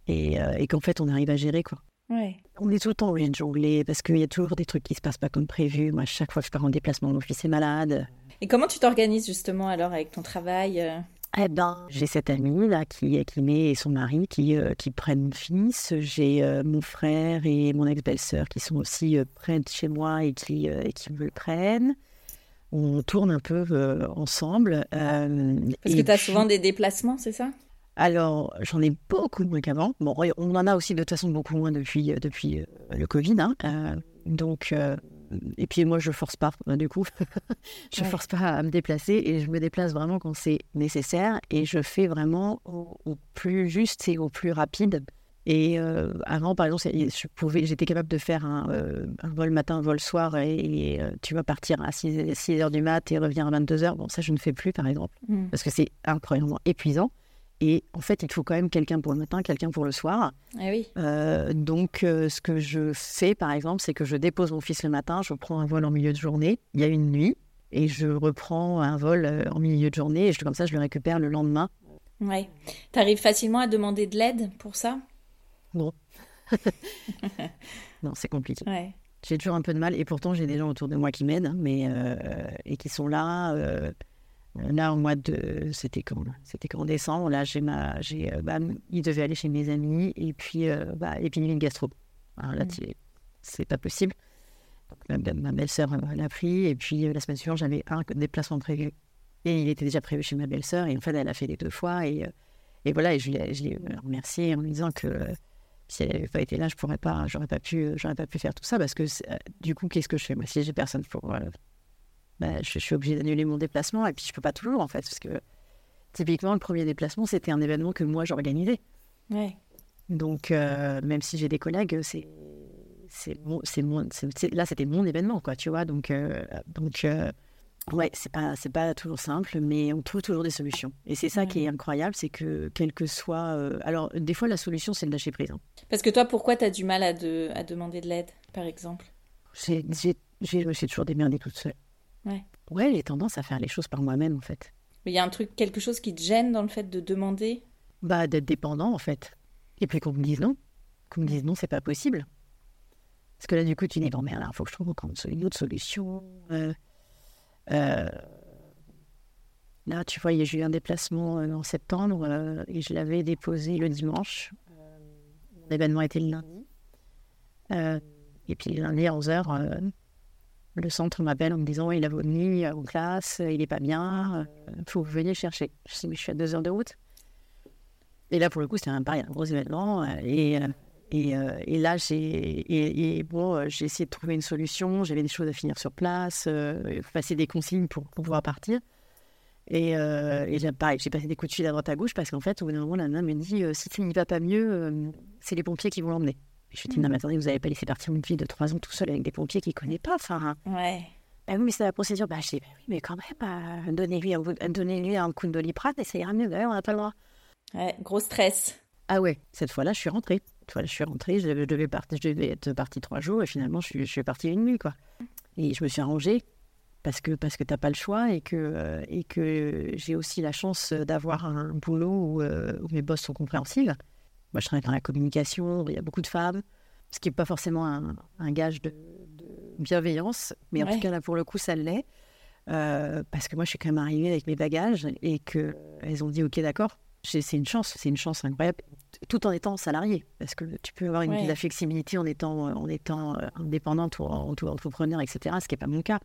Et, euh, et qu'en fait, on arrive à gérer, quoi. Ouais. On est tout le temps obligé de jongler parce qu'il y a toujours des trucs qui se passent pas comme prévu. Moi, chaque fois que je pars en déplacement, mon fils est malade. Et comment tu t'organises justement alors avec ton travail euh? Eh ben, j'ai cette amie là qui, qui et son mari qui, euh, qui prennent mon fils. J'ai euh, mon frère et mon ex-belle-sœur qui sont aussi euh, près de chez moi et qui, et qui me le prennent. On tourne un peu ensemble. Parce que tu as souvent des déplacements, c'est ça? Alors, j'en ai beaucoup moins qu'avant. Bon, on en a aussi de toute façon beaucoup moins depuis, depuis le Covid. Hein. donc, et puis moi, je force pas, du coup. <laughs> je force pas à me déplacer et je me déplace vraiment quand c'est nécessaire et je fais vraiment au, plus juste et au plus rapide. Et euh, avant, par exemple, je pouvais, j'étais capable de faire un, euh, vol matin, un vol soir et, euh, tu vas partir à 6, 6 heures du mat et revenir à 22 heures. Bon, ça, je ne fais plus, par exemple, mmh. parce que c'est incroyablement épuisant. Et en fait, il faut quand même quelqu'un pour le matin, quelqu'un pour le soir. Eh oui. Euh, donc, euh, ce que je fais, par exemple, c'est que je dépose mon fils le matin, je prends un vol en milieu de journée. Il y a une nuit et je reprends un vol euh, en milieu de journée et je, comme ça, je le récupère le lendemain. Ouais. Tu arrives facilement à demander de l'aide pour ça? Non. <laughs> non, c'est compliqué. Ouais. J'ai toujours un peu de mal et pourtant j'ai des gens autour de moi qui m'aident, hein, mais et qui sont là. Là, au mois de. C'était quand C'était qu'en décembre. Là, j'ai ma. J'ai, euh, bah, il devait aller chez mes amis. Et puis, euh, bah, épidémie de gastro. Alors là, mm. c'est pas possible. Donc, ma, belle-sœur euh, l'a pris. Et puis, euh, la semaine suivante, j'avais un déplacement prévu. Et il était déjà prévu chez ma belle-sœur. Et en fait, elle a fait les deux fois. Et, et voilà. Et je l'ai remercié en lui disant que si elle n'avait pas été là, je pourrais pas, j'aurais pas pu, j'aurais pas pu faire tout ça parce que du coup, qu'est-ce que je fais? Moi Si j'ai personne pour bah, je, suis obligée d'annuler mon déplacement et puis je peux pas toujours en fait parce que typiquement le premier déplacement c'était un événement que moi j'organisais. Ouais. Donc euh, même si j'ai des collègues, c'est c'est mon, c'est là c'était mon événement quoi, tu vois. Donc euh, donc euh, Ouais, c'est pas c'est pas toujours simple, mais on trouve toujours des solutions. Et c'est ça qui est incroyable, c'est que quel que soit, euh, alors des fois la solution c'est de lâcher prise. Hein. Parce que toi, pourquoi tu as du mal à, de, à demander de l'aide, par exemple? J'ai j'ai toujours démerdé toute seule. Ouais. Ouais, j'ai tendance à faire les choses par moi-même en fait. Mais il y a un truc, quelque chose qui te gêne dans le fait de demander? Bah d'être dépendant en fait. Et puis qu'on me dise non, qu'on me dise non, c'est pas possible. Parce que là du coup tu dis bon merde, il faut que je trouve une autre solution. Euh, euh, là, tu vois, j'ai eu un déplacement euh, en septembre euh, et je l'avais déposé le dimanche. mon événement était le lundi. et puis le lundi à 11h, le centre m'appelle en me disant il a vomi en classe, il n'est pas bien, il faut que vous veniez chercher. Je dis je suis à deux heures de route. Et là, pour le coup, c'était un pareil, un gros événement. Et, et, et, là, j'ai bon, essayé de trouver une solution. J'avais des choses à finir sur place, euh, passer des consignes pour, pouvoir partir. Et, euh, pareil, j'ai passé des coups de fil à droite à gauche parce qu'en fait, au bout d'un moment, la nana me dit si ça n'y va pas mieux, c'est les pompiers qui vont l'emmener. Je lui dis non, mais attendez, vous n'avez pas laissé partir une fille de 3 ans tout seul avec des pompiers qui ne connaît pas. Enfin, ouais. Bah oui, mais c'est la procédure. Bah, je dis bah oui, mais quand même, bah, donnez-lui un, donnez un coup de doliprane et ça ira mieux. Bah, on n'a pas le droit. Ouais, gros stress. Ah ouais, cette fois-là, je suis rentrée je suis rentrée, je devais, partir, je devais être partie trois jours et finalement, je suis, je suis partie une nuit. Quoi. Et je me suis arrangée parce que, parce que tu n'as pas le choix et que, euh, et que j'ai aussi la chance d'avoir un boulot où, euh, où, mes boss sont compréhensibles. Moi, je travaille dans la communication, il y a beaucoup de femmes, ce qui n'est pas forcément un, un gage de, bienveillance, mais en tout cas, là, pour le coup, ça l'est. Euh, parce que moi, je suis quand même arrivée avec mes bagages et qu'elles ont dit OK, d'accord, c'est une chance, c'est une chance incroyable, tout en étant salarié, parce que tu peux avoir une, de la flexibilité en étant, en étant euh, indépendante ou, entrepreneur, etc., ce qui n'est pas mon cas.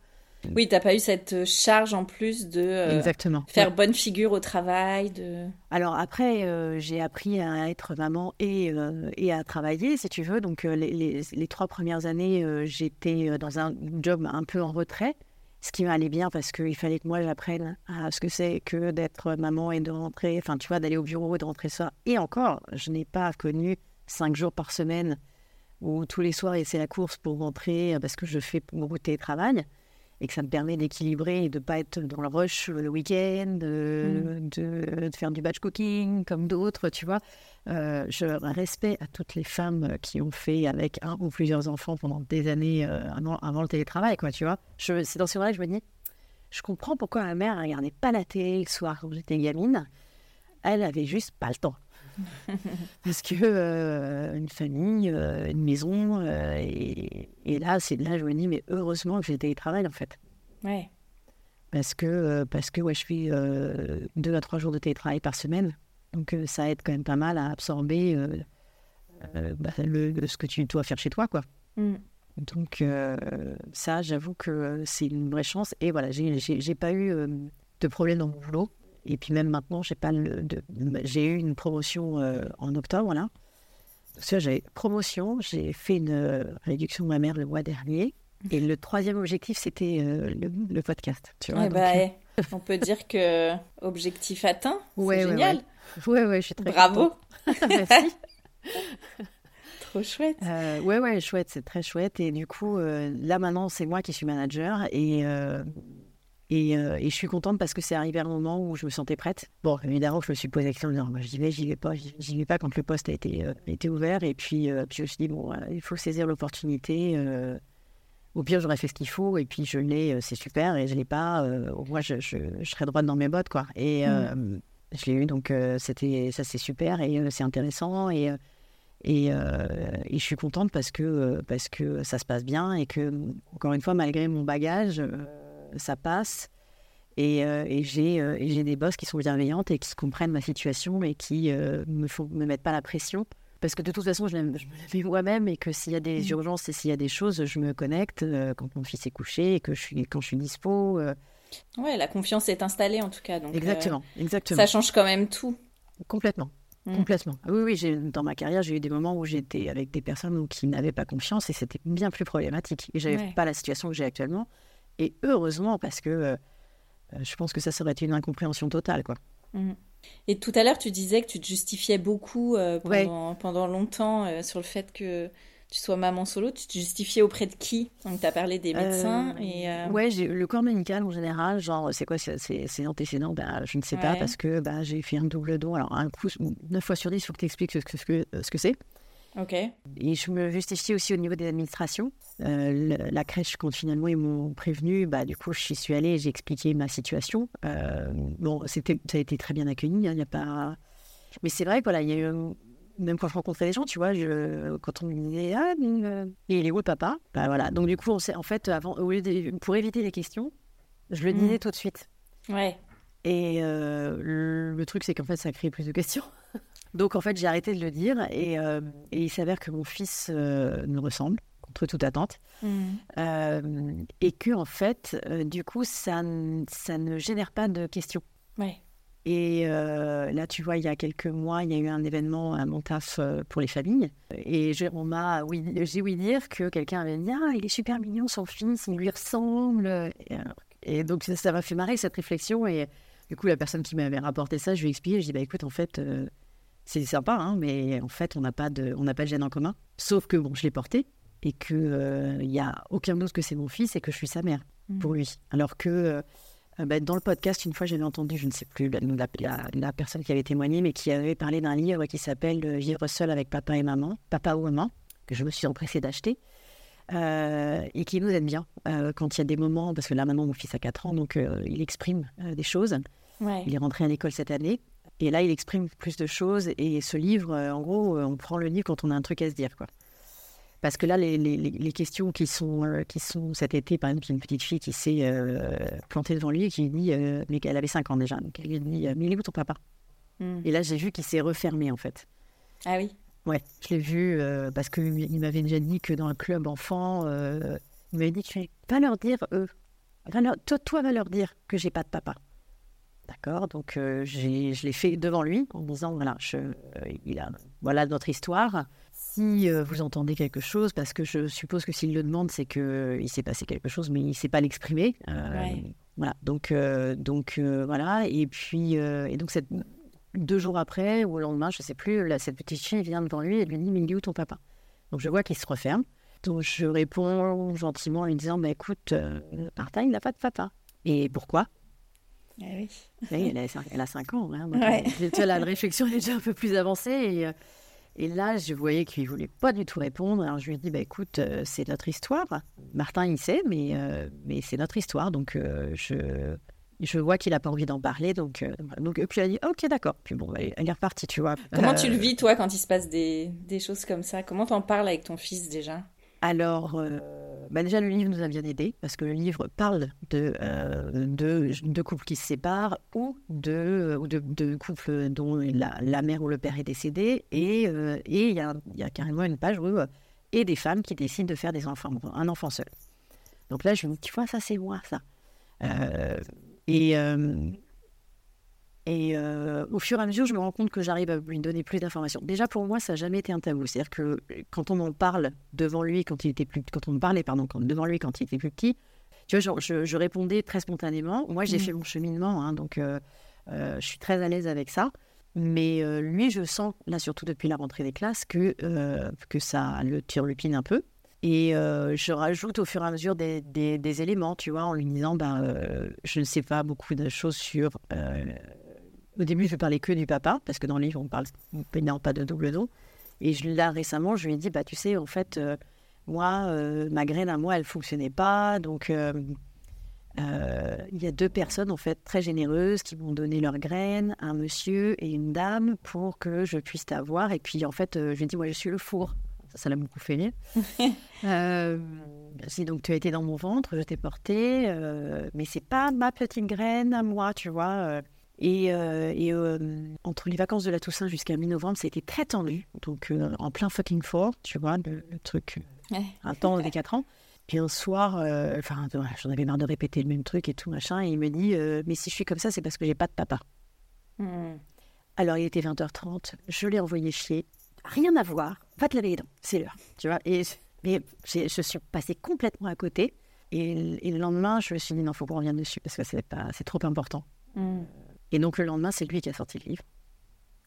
Oui, tu n'as pas eu cette euh, charge en plus de euh, Exactement. faire bonne figure au travail. De... Alors après, j'ai appris à être maman et, et à travailler, si tu veux. Donc les, les trois premières années, j'étais dans un job un peu en retrait ce qui m'allait bien parce qu'il fallait que moi j'apprenne à ce que c'est que d'être maman et de rentrer, enfin tu vois, d'aller au bureau et de rentrer ça. Et encore, je n'ai pas connu cinq jours par semaine où tous les soirs c'est la course pour rentrer parce que je fais de télétravail et que ça me permet d'équilibrer et de ne pas être dans le rush le week-end, de, mmh. de, faire du batch cooking comme d'autres, tu vois. Euh, je respecte à toutes les femmes qui ont fait avec un ou plusieurs enfants pendant des années euh, avant, le télétravail, quoi, tu vois. C'est dans ce moment-là que je me dis, je comprends pourquoi ma mère ne regardait pas la télé le soir quand j'étais gamine. Elle avait juste pas le temps. <laughs> Parce que euh, une famille, une maison, et, et, là, c'est là je me dis, mais heureusement que j'ai télétravail en fait. Ouais. Parce que, parce que ouais, je fais deux à trois jours de télétravail par semaine. Donc euh, ça aide quand même pas mal à absorber euh, euh, bah, le, ce que tu dois faire chez toi, quoi. Mm. Donc ça, j'avoue que c'est une vraie chance. Et voilà, j'ai pas eu de problème dans mon boulot. Et puis même maintenant, j'ai pas j'ai eu une promotion en octobre, là. Ça, j'ai promotion, j'ai fait une réduction de ma mère le mois dernier. Et le troisième objectif, c'était le, podcast. Tu vois, eh bah, on peut dire que objectif atteint, c'est génial. Ouais, ouais, je suis très Bravo. <laughs> Merci. <laughs> Trop chouette. Euh, ouais, ouais, chouette, c'est très chouette. Et du coup, euh, là maintenant, c'est moi qui suis manager et, euh, et, je suis contente parce que c'est arrivé à un moment où je me sentais prête. Bon, évidemment, je me suis posé la question de dire, j'y vais, j'y vais pas, j'y vais pas quand le poste a été, été ouvert. Et puis, puis je me suis dit, bon, il faut saisir l'opportunité. au pire, j'aurais fait ce qu'il faut et puis je l'ai, c'est super. Et je l'ai pas, au moins, je, je, je, serais droite dans mes bottes, quoi. Et. Mmh. Je l'ai eu, donc euh, c'était ça c'est super et euh, c'est intéressant et, euh, et, et, je suis contente parce que, parce que ça se passe bien et que, encore une fois, malgré mon bagage, ça passe. Et, et j'ai des boss qui sont bienveillantes et qui comprennent ma situation et qui me font me mettent pas la pression. Parce que de toute façon, je, je me la vis moi-même et que s'il y a des mmh. urgences et s'il y a des choses, je me connecte quand mon fils est couché et que je suis, quand je suis dispo. Ouais, la confiance est installée en tout cas. Donc, exactement, euh, exactement. Ça change quand même tout. Complètement. Mm. Complètement. Ah oui, oui, dans ma carrière, j'ai eu des moments où j'étais avec des personnes qui n'avaient pas confiance et c'était bien plus problématique. Et j'avais n'avais pas la situation que j'ai actuellement. Et heureusement, parce que euh, je pense que ça serait une incompréhension totale, quoi. Mm. Et tout à l'heure, tu disais que tu te justifiais beaucoup euh, pendant, pendant, longtemps sur le fait que tu sois maman solo, tu te justifiais auprès de qui? Donc, tu as parlé des médecins Euh, et. euh, Ouais, le corps médical en général, genre, c'est quoi c'est- c'est c'est antécédent? Ben, Je ne sais pas parce que ben, j'ai fait un double don. Alors, un coup, 9 fois sur 10, il faut que tu expliques ce que ce que ce que Et je me justifie aussi au niveau des administrations. Euh, la crèche, quand finalement ils m'ont prévenu, bah, du coup, j'y suis allée et j'ai expliqué ma situation. Euh, bon, ça a été très bien accueilli. hein, Il y a pas... Mais c'est vrai que voilà, il y a eu, même quand je rencontrais les gens, tu vois, je, quand on me disait Ah, mais, euh, et il est où le papa? Bah, voilà. Donc, du coup, on en fait, avant, au lieu de- pour éviter les questions, je le Mm. disais tout de suite. Ouais. Et euh, le, le truc, c'est qu'en fait, ça crée plus de questions. <laughs> Donc, en fait, j'ai arrêté de le dire. Et, euh, et il s'avère que mon fils euh, me ressemble, contre toute attente. Mm. Euh, et que, en fait, euh, du coup, ça, ça ne génère pas de questions. Ouais. Et là, tu vois, il y a quelques mois, il y a eu un événement à mon taf euh, pour les familles. Et j'ai, on m'a, oui, j'ai ouï dire que quelqu'un avait dit Ah, il est super mignon, son fils, il lui ressemble. Et, et donc, ça- m'a fait marrer cette réflexion. Et du coup, la personne qui m'avait rapporté ça, je lui ai expliqué Je dis Bah écoute, en fait, c'est sympa, hein, mais en fait, on n'a pas, de, on n'a pas de gène en commun. Sauf que, bon, je l'ai porté et qu'il n'y a aucun doute que c'est mon fils et que je suis sa mère Mm. pour lui. Alors que. euh, euh, bah, dans le podcast, une fois, j'avais entendu, je ne sais plus la, la- personne qui avait témoigné, mais qui avait parlé d'un livre qui s'appelle euh, Vivre seul avec papa et maman, papa ou maman, que je me suis empressée d'acheter, euh, et qui nous aide bien euh, quand il y a des moments, parce que là maintenant mon fils a 4 ans, donc euh, il exprime euh, des choses. Ouais. Il est rentré à l'école cette année, et là il exprime plus de choses, et ce livre, euh, en gros, euh, on prend le livre quand on a un truc à se dire, quoi. Parce que là, les, les- les- questions qui sont, euh, qui sont cet été, par exemple, il y a une petite fille qui s'est euh, plantée devant lui et qui lui dit, euh, mais elle avait 5 ans déjà, donc elle lui dit, mais il est où ton papa? Mm. Et là, j'ai vu qu'il s'est refermé, en fait. Ah oui. Ouais, je l'ai vu parce qu'il m'avait déjà dit que dans un club enfant, il m'avait dit, tu va leur dire, eux, va leur- toi, toi, va leur dire que j'ai pas de papa. D'accord, donc euh, je l'ai fait devant lui en disant, voilà, je, euh, il a, voilà notre histoire. Si euh, vous entendez quelque chose, parce que je suppose que s'il le demande, c'est qu'il s'est passé quelque chose, mais il ne sait pas l'exprimer. Ouais. Voilà, donc, donc voilà, et puis, et donc cette, deux jours après ou le lendemain, je ne sais plus, là, cette petite fille vient devant lui et lui dit, mais il est où ton papa? Donc je vois qu'il se referme. Donc je réponds gentiment en lui disant, bah, écoute, Martin, il n'a pas de papa. Et pourquoi? Ah oui. oui, elle, a, cinq- elle a 5 ans. hein, donc, Ouais. tu vois, la réflexion <laughs> est déjà un peu plus avancée. Et, euh, et là, je voyais qu'il ne voulait pas du tout répondre. Alors, je lui ai dit, bah, écoute, euh, c'est notre histoire. Martin, il sait, mais, euh, mais c'est notre histoire. Donc, euh, je, je vois qu'il n'a pas envie d'en parler. Donc, euh, donc, et puis, elle a dit, ok, d'accord. Puis, bon, elle, est repartie, tu vois. Comment Euh, tu le vis, toi, quand il se passe des, des choses comme ça? Comment t'en parles avec ton fils déjà? Alors, euh, bah déjà, le livre nous a bien aidés parce que le livre parle de, euh, de, couples qui se séparent ou de, de couples dont la, mère ou le père est décédé. Et euh, il y, a, y a carrément une page où euh, et des femmes qui décident de faire des enfants, un enfant seul. Donc là, je me dis, tu vois, ça, c'est moi, ça. Euh, et euh, et euh, au fur et à mesure, je me rends compte que j'arrive à lui donner plus d'informations. Déjà, pour moi, ça n'a jamais été un tabou. C'est-à-dire que quand on m'en parle devant lui, quand il était plus, quand on me parlait, pardon, quand, devant lui quand il était plus petit, tu vois, je, je répondais très spontanément. Moi, j'ai Mm. fait mon cheminement, hein, donc euh, euh, je suis très à l'aise avec ça. Mais euh, lui, je sens, là, surtout depuis la rentrée des classes, que, euh, que ça le turlupine un peu. Et euh, je rajoute au fur et à mesure des, des- des éléments, tu vois, en lui disant, ben, euh, je ne sais pas beaucoup de choses sur... euh, au début, je parlais que du papa, parce que dans le livre, on parle non, pas de double nom. Et je, là, récemment, je lui ai dit, bah, tu sais, en fait, euh, moi, euh, ma graine à moi, elle fonctionnait pas. Donc, euh, il y a deux personnes, en fait, très généreuses qui m'ont donné leur graine, un monsieur et une dame, pour que je puisse t'avoir. Et puis, en fait, je lui ai dit, moi, je suis le four. Ça, ça l'a beaucoup fait rire. <laughs> Si donc tu as été dans mon ventre, je t'ai porté, mais c'est pas ma petite graine à moi, tu vois. Et, euh, et, euh, entre les vacances de la Toussaint jusqu'à mi-novembre, c'était très tendu. Donc euh, en plein fucking fort, tu vois, le, le truc, Ouais. un temps <laughs> des 4 ans. Puis un soir, enfin, j'en avais marre de répéter le même truc et tout, machin. Et il me dit, mais si je suis comme ça, c'est parce que j'ai pas de papa. Mm. Alors, il était 20h30, je l'ai envoyé chier. Rien à voir, va te laver les dents, c'est l'heure. Tu vois, et, mais je suis passée complètement à côté. Et, et le lendemain, je me suis dit, non, faut qu'on revienne dessus parce que c'est trop important. Mm. Et donc, le lendemain, c'est lui qui a sorti le livre.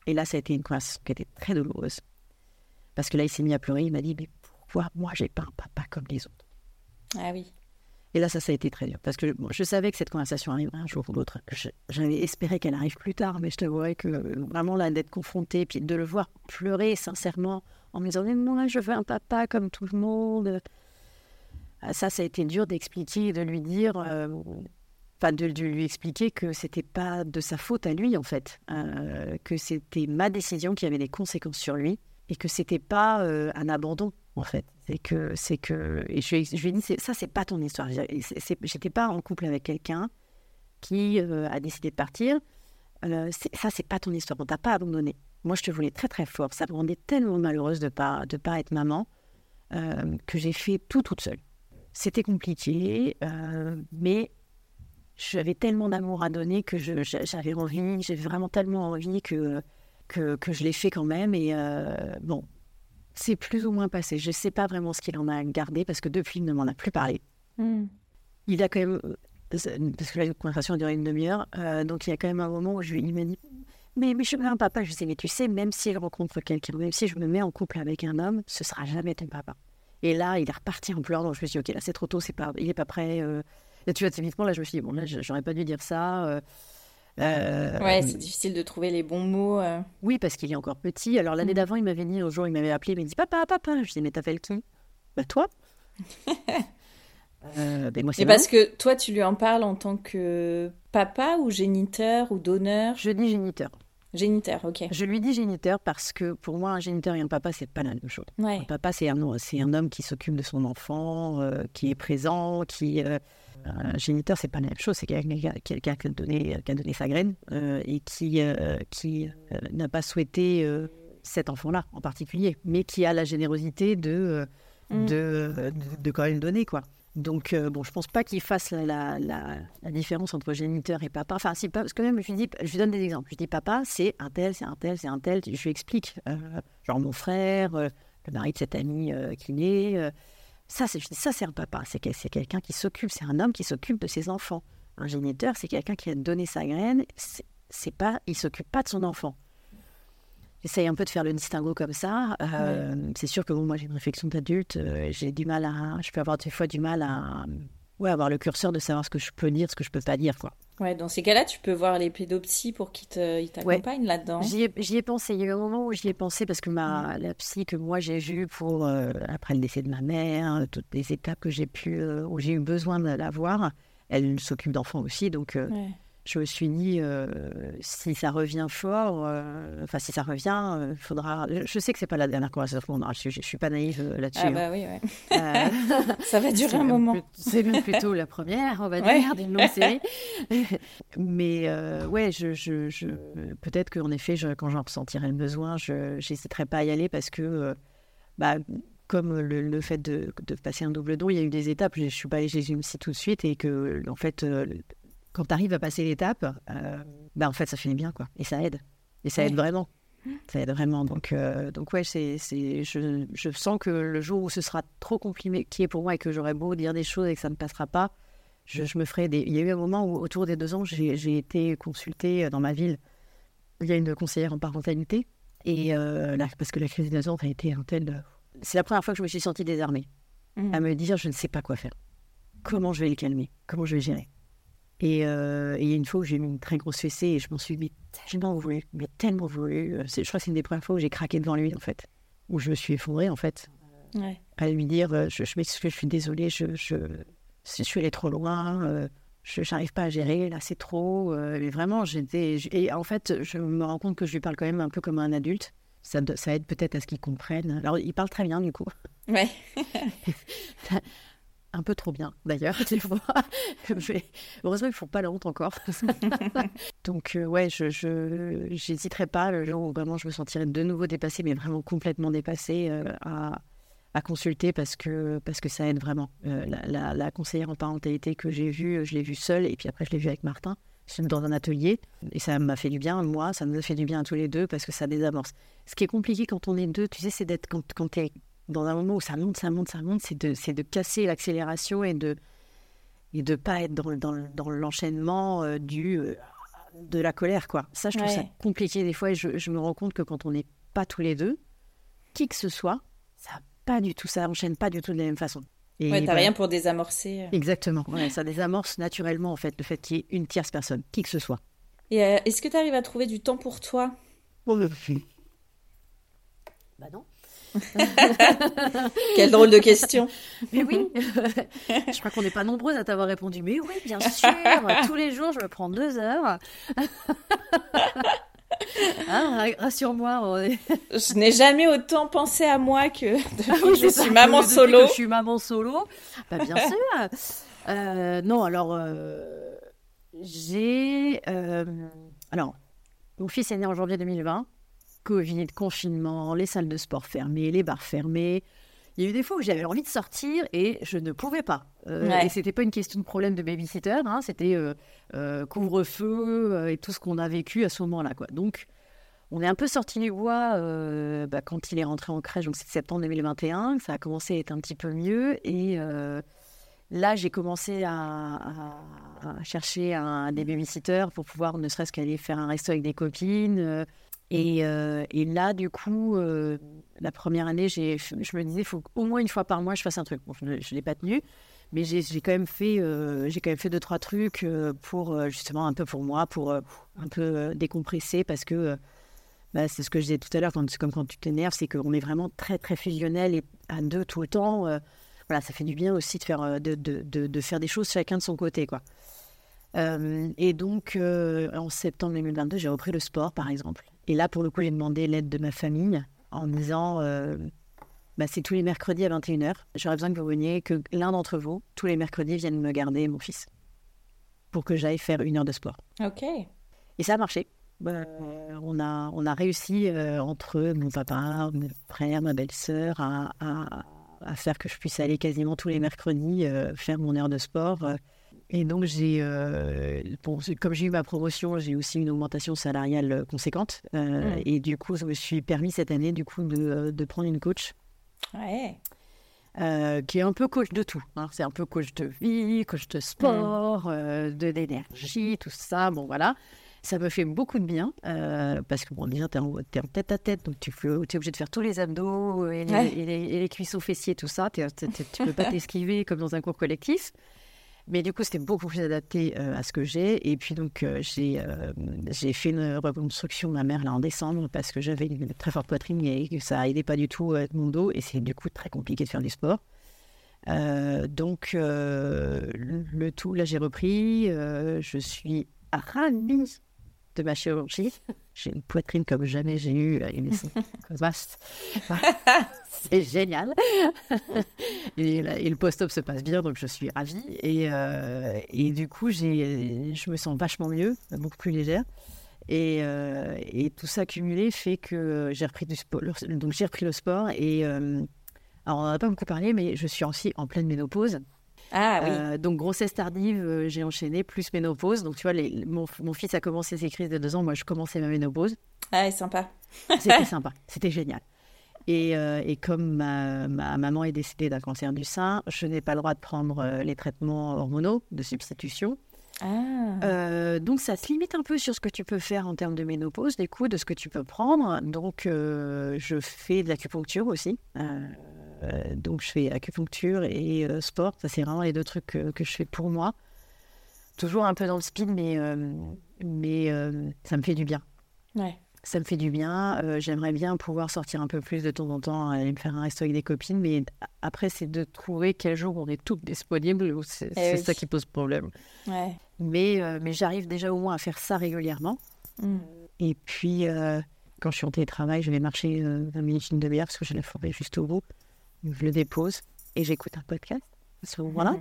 Et là, ça a été une conversation qui était très douloureuse. Parce que là, il s'est mis à pleurer. Il m'a dit, mais voir, moi, j'ai pas un papa comme les autres? Ah oui. Et là, ça, ça a été très dur. Parce que je savais que cette conversation arriverait un jour ou l'autre. J'avais espéré qu'elle arrive plus tard, mais je t'avouerais que euh, vraiment, là, d'être confrontée, puis de le voir pleurer sincèrement en me disant Non, je veux un papa comme tout le monde. Ah, ça, ça a été dur d'expliquer, de lui dire. Euh, de, lui expliquer que c'était pas de sa faute à lui, en fait. Euh, que c'était ma décision qui avait des conséquences sur lui et que c'était pas un abandon en fait. C'est que, c'est que, et je, lui ai dit, ça, c'est pas ton histoire. J'étais pas en couple avec quelqu'un qui euh, a décidé de partir. Euh, ça, c'est pas ton histoire. On t'a pas abandonné. Moi, je te voulais très très fort. Ça me rendait tellement malheureuse de pas de pas être maman euh, que j'ai fait tout toute seule. C'était compliqué, euh, mais j'avais tellement d'amour à donner que j'avais envie, j'avais vraiment tellement envie que, que, que je l'ai fait quand même. Et bon, c'est plus ou moins passé. Je ne sais pas vraiment ce qu'il en a gardé parce que depuis, il ne m'en a plus parlé. Hmm. Il a quand même. Euh, parce que la conversation a duré une demi-heure. Euh, donc il y a quand même un moment où je, il m'a dit mais, mais je veux un papa. Je sais, mais tu sais, même s'il rencontre quelqu'un, même si je me mets en couple avec un homme, ce sera jamais ton papa. Et là, il est reparti en pleurant. Donc je me suis dit, ok, là c'est trop tôt, c'est pas, il n'est pas prêt. Euh... Là, tu vois, typiquement, là je me suis dit, bon, là j'aurais pas dû dire ça. Euh, euh, ouais, c'est difficile de trouver les bons mots. Euh. Oui, parce qu'il est encore petit. Alors l'année mm. d'avant, il m'avait dit, au jour, il m'avait appelé, il m'a dit Papa, papa. Je dis Mais t'appelles qui Bah toi. <laughs> euh, ben, moi, c'est parce que toi, tu lui en parles en tant que papa ou géniteur ou donneur? Je dis géniteur. Géniteur, ok. Je lui dis géniteur parce que pour moi, un géniteur et un papa, c'est pas la même chose. Un papa, c'est un, c'est un homme qui s'occupe de son enfant, euh, qui est présent, qui un géniteur, c'est pas la même chose. C'est quelqu'un qui a donné, qui a donné sa graine euh, et qui, euh, qui euh, n'a pas souhaité cet enfant-là en particulier, mais qui a la générosité de, mm. de, de, quand même donner, quoi. Donc, bon, je pense pas qu'il fasse la, la, la, différence entre géniteur et papa. Enfin, si, parce que même, je lui, dis, je lui donne des exemples. Je dis, papa, c'est un tel, c'est un tel, c'est un tel. Je lui explique. genre, mon frère, le mari de cette amie qui naît ça, c'est ça, c'est un papa. C'est quelqu'un qui s'occupe. C'est un homme qui s'occupe de ses enfants. Un géniteur, c'est quelqu'un qui a donné sa graine. C'est pas, il s'occupe pas de son enfant. J'essaye un peu de faire le distinguo comme ça. Euh, c'est sûr que bon, moi, j'ai une réflexion d'adulte. Euh, j'ai du mal à, je peux avoir des fois du mal à, ouais, avoir le curseur de savoir ce que je peux dire, ce que je peux pas dire, quoi. Ouais, dans ces cas-là, tu peux voir les pédopsies pour qu'ils t'accompagnent là-dedans. J'y ai, pensé. Il y a eu un moment où j'y ai pensé parce que ma, la psy que moi j'ai vue pour, euh, après le décès de ma mère, toutes les étapes que j'ai pu, euh, où j'ai eu besoin de la voir, elle s'occupe d'enfants aussi. Donc, euh, je me suis dit, euh, si ça revient fort, euh, enfin, si ça revient, il euh, faudra. Je sais que c'est pas la dernière conversation qu'on aura Je, je suis pas naïve là-dessus. Ah, bah oui, ouais. <laughs> ça va durer un moment. C'est même plutôt la première, on va dire, d'une longue série. <laughs> Mais ouais, je, je, je... peut-être qu'en effet, quand j'en ressentirai le besoin, je n'hésiterai pas à y aller parce que. Bah, comme le, fait de, de, passer un double don, il y a eu des étapes. Je ne suis pas allée chez une psy tout de suite et que, en fait, quand tu arrives à passer l'étape, euh, bah en fait, ça finit bien, quoi. Et ça aide. Et ça aide vraiment. Ça aide vraiment. Donc, euh, donc ouais, c'est, c'est, je, je, sens que le jour où ce sera trop compliqué pour moi et que j'aurai beau dire des choses et que ça ne passera pas, je, je me ferai des... Il y a eu un moment où, autour des deux ans, j'ai, j'ai été consultée dans ma ville. Il y a une conseillère en parentalité. Et euh, là, parce que la crise des deux ans a été un tel... C'est la première fois que je me suis sentie désarmée. Mmh. À me dire, je ne sais pas quoi faire. Comment je vais le calmer? Comment je vais gérer? Euh, et, il y a une fois où j'ai mis une très grosse fessée et je m'en suis mais tellement voulu, mais tellement voulu. Euh, je crois que c'est une des premières fois où j'ai craqué devant lui, en fait. Où je me suis effondrée, en fait. Ouais. À lui dire euh, Je, je m'excuse, je suis désolée, je, je, je suis allée trop loin, je n'arrive pas à gérer, là, c'est trop. mais vraiment, j'étais. Et en fait, je me rends compte que je lui parle quand même un peu comme un adulte. Ça, ça aide peut-être à ce qu'il comprenne. Alors, il parle très bien, du coup. Ouais. <laughs> un peu trop bien d'ailleurs <laughs> des fois. Heureusement ils font pas la honte encore. <laughs> Donc euh, ouais, je j'hésiterai pas le jour où vraiment je me sentirais de nouveau dépassée, mais vraiment complètement dépassée euh, à, à, consulter parce que parce que ça aide vraiment. Euh, la, la, conseillère en parentalité que j'ai vue, je l'ai vue seule et puis après je l'ai vue avec Martin dans un atelier et ça m'a fait du bien moi, ça nous a fait du bien à tous les deux parce que ça désamorce. Ce qui est compliqué quand on est deux, tu sais, c'est d'être quand, quand tu es dans un moment où ça monte, ça monte, ça monte, c'est de, c'est de casser l'accélération et de et de pas être dans, dans, dans l'enchaînement euh, du euh, de la colère quoi. Ça je trouve ça compliqué des fois et je, je, me rends compte que quand on n'est pas tous les deux, qui que ce soit, ça pas du tout, ça enchaîne pas du tout de la même façon. Et ouais, t'as rien pour désamorcer. Exactement, ouais, ça désamorce naturellement en fait le fait qu'il y ait une tierce personne, qui que ce soit. Et euh, est-ce que tu arrives à trouver du temps pour toi? Bah non. <laughs> Quelle drôle de question. Mais oui, <laughs> je crois qu'on n'est pas nombreuses à t'avoir répondu. Mais oui, bien sûr, <laughs> tous les jours, je me prends deux heures. Ah, rassure-moi. je n'ai jamais autant pensé à moi que je suis maman solo. je suis maman solo. Bah, bien sûr. Euh, non, alors, euh, j'ai. Euh, alors, mon fils est né en janvier 2020. Covid, confinement, les salles de sport fermées, les bars fermés. Il y a eu des fois où j'avais envie de sortir et je ne pouvais pas. Euh, et c'était pas une question de problème de babysitter, hein, c'était euh, euh, couvre-feu et tout ce qu'on a vécu à ce moment-là. Quoi. Donc, on est un peu sorti du bois bah, quand il est rentré en crèche, donc c'est septembre 2021. Ça a commencé à être un petit peu mieux. Et là, j'ai commencé à, chercher un, des babysitters pour pouvoir ne serait-ce qu'aller faire un resto avec des copines. Et, et, là, du coup, la première année, je me disais, il faut qu'au moins une fois par mois, je fasse un truc. je ne l'ai pas tenu, mais j'ai quand même fait, euh, j'ai quand même fait deux trois trucs euh, pour euh, justement un peu pour moi, pour un peu décompresser, parce que bah, c'est ce que je disais tout à l'heure, c'est comme quand tu t'énerves, c'est qu'on est vraiment très très fusionnel et à deux tout le temps. voilà, ça fait du bien aussi de faire, de, de, de, faire des choses chacun de son côté, quoi. Et donc, en septembre 2022, j'ai repris le sport, par exemple. Et là, pour le coup, j'ai demandé l'aide de ma famille en me disant euh, bah, c'est tous les mercredis à 21h. J'aurais besoin que vous veniez, que l'un d'entre vous, tous les mercredis, vienne me garder mon fils pour que j'aille faire une heure de sport. Ok. Et ça a marché. Bah, on, a, on a réussi euh, entre mon papa, mon frère, ma belle-sœur à, à, faire que je puisse aller quasiment tous les mercredis euh, faire mon heure de sport. Et donc, j'ai, euh, comme j'ai eu ma promotion, j'ai aussi une augmentation salariale euh, conséquente. Euh, mmh. Et du coup, je me suis permis cette année, du coup, de, de prendre une coach. Ouais. qui est un peu coach de tout. Hein. C'est un peu coach de vie, coach de sport, mmh. de l'énergie, tout ça. Bon, voilà. Ça me fait beaucoup de bien parce que, bon, déjà, tu es, es, en tête à tête, donc tu, es obligé de faire tous les abdos et les, et les, cuisses aux fessiers, tout ça. tu ne peux pas <laughs> t'esquiver comme dans un cours collectif. Mais du coup, c'était beaucoup plus adapté euh, à ce que j'ai. Et puis, donc, euh, j'ai, euh, j'ai fait une reconstruction de ma mère là en décembre parce que j'avais une très forte poitrine et que ça n'aidait pas du tout mon dos. Et c'est du coup très compliqué de faire du sport. donc, le, tout, là, j'ai repris. je suis ravie de ma chirurgie. <laughs> J'ai une poitrine comme jamais j'ai eu. <laughs> C'est génial. et, le post-op se passe bien, donc je suis ravie. Et, euh, et du coup, je me sens vachement mieux, beaucoup plus légère. Et, euh, et, tout ça cumulé fait que j'ai repris du sport. Donc j'ai repris le sport et euh, alors on n'en a pas beaucoup parlé, mais je suis aussi en pleine ménopause. Ah oui. donc grossesse tardive, j'ai enchaîné plus ménopause. Donc tu vois, les, mon, mon, fils a commencé ses crises de deux ans, moi je commençais ma ménopause. Ah, sympa. <laughs> C'était <laughs> sympa, c'était génial. Et, euh, et comme ma, maman est décédée d'un cancer du sein, je n'ai pas le droit de prendre euh, les traitements hormonaux de substitution. Ah. Euh, donc ça se limite un peu sur ce que tu peux faire en termes de ménopause, des coups, de ce que tu peux prendre. Donc je fais de l'acupuncture aussi. Donc je fais acupuncture et sport. Ça c'est vraiment les deux trucs que, que, je fais pour moi. Toujours un peu dans le speed, mais, mais ça me fait du bien. Ouais ça me fait du bien. Euh, j'aimerais bien pouvoir sortir un peu plus de temps en temps, aller me faire un resto avec des copines. Mais après, c'est de trouver quel jour on est toutes disponibles. C'est eh ça qui pose problème. Mais, euh, mais j'arrive déjà au moins à faire ça régulièrement. Mm. Et puis, euh, quand je suis en télétravail, je vais marcher 20 minutes, une demi-heure parce que j'ai la forêt juste au bout. Je le dépose et j'écoute un podcast Voilà.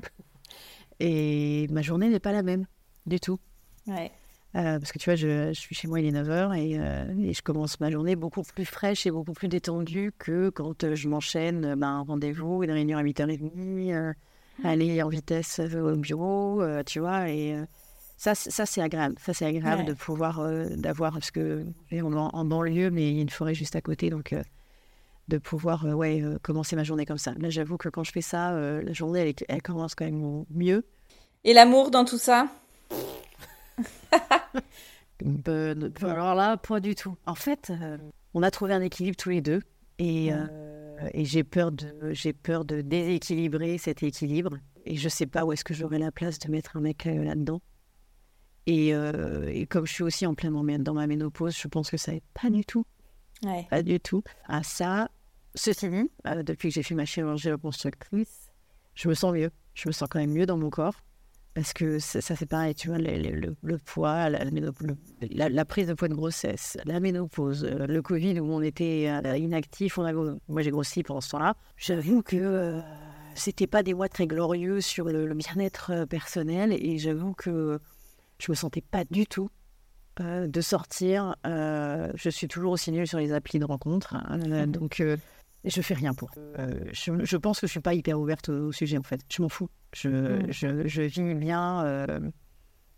Et ma journée n'est pas la même du tout. Ouais. Euh, parce que tu vois, je, suis chez moi, il est 9h euh, et, je commence ma journée beaucoup plus fraîche et beaucoup plus détendue que quand euh, je m'enchaîne ben, un rendez-vous, une réunion à 8h30, aller en vitesse au bureau, tu vois. Et ça, ça c'est agréable. Ça, c'est agréable de pouvoir, d'avoir, parce que on en, en banlieue, mais il y a une forêt juste à côté, donc de pouvoir ouais, commencer ma journée comme ça. Là, j'avoue que quand je fais ça, la journée, elle, elle commence quand même mieux. Et l'amour dans tout ça? <laughs> Alors là, pas du tout. En fait, euh, on a trouvé un équilibre tous les deux. Et, euh, et j'ai peur de peur de déséquilibrer cet équilibre et je sais pas où est-ce que j'aurai la place de mettre un mec là-dedans. Et, et, comme je suis aussi en plein dans ma ménopause, je pense que ça n'est pas du tout, pas du tout à ça. Ceci dit, depuis que j'ai fait ma chirurgie reconstructrice, je me sens mieux. Je me sens quand même mieux dans mon corps. Parce que ça, c'est pareil, tu vois, le, poids, la, prise de poids de grossesse, la ménopause, euh, le Covid où on était euh, inactif, moi j'ai grossi pendant ce temps-là. J'avoue que euh, c'était pas des mois très glorieux sur le, bien-être personnel et j'avoue que je me sentais pas du tout de sortir. je suis toujours aussi nulle sur les applis de rencontre, hein, donc je fais rien pour. je, pense que je suis pas hyper ouverte au sujet en fait. Je m'en fous. Je, mm. je, je vis bien euh,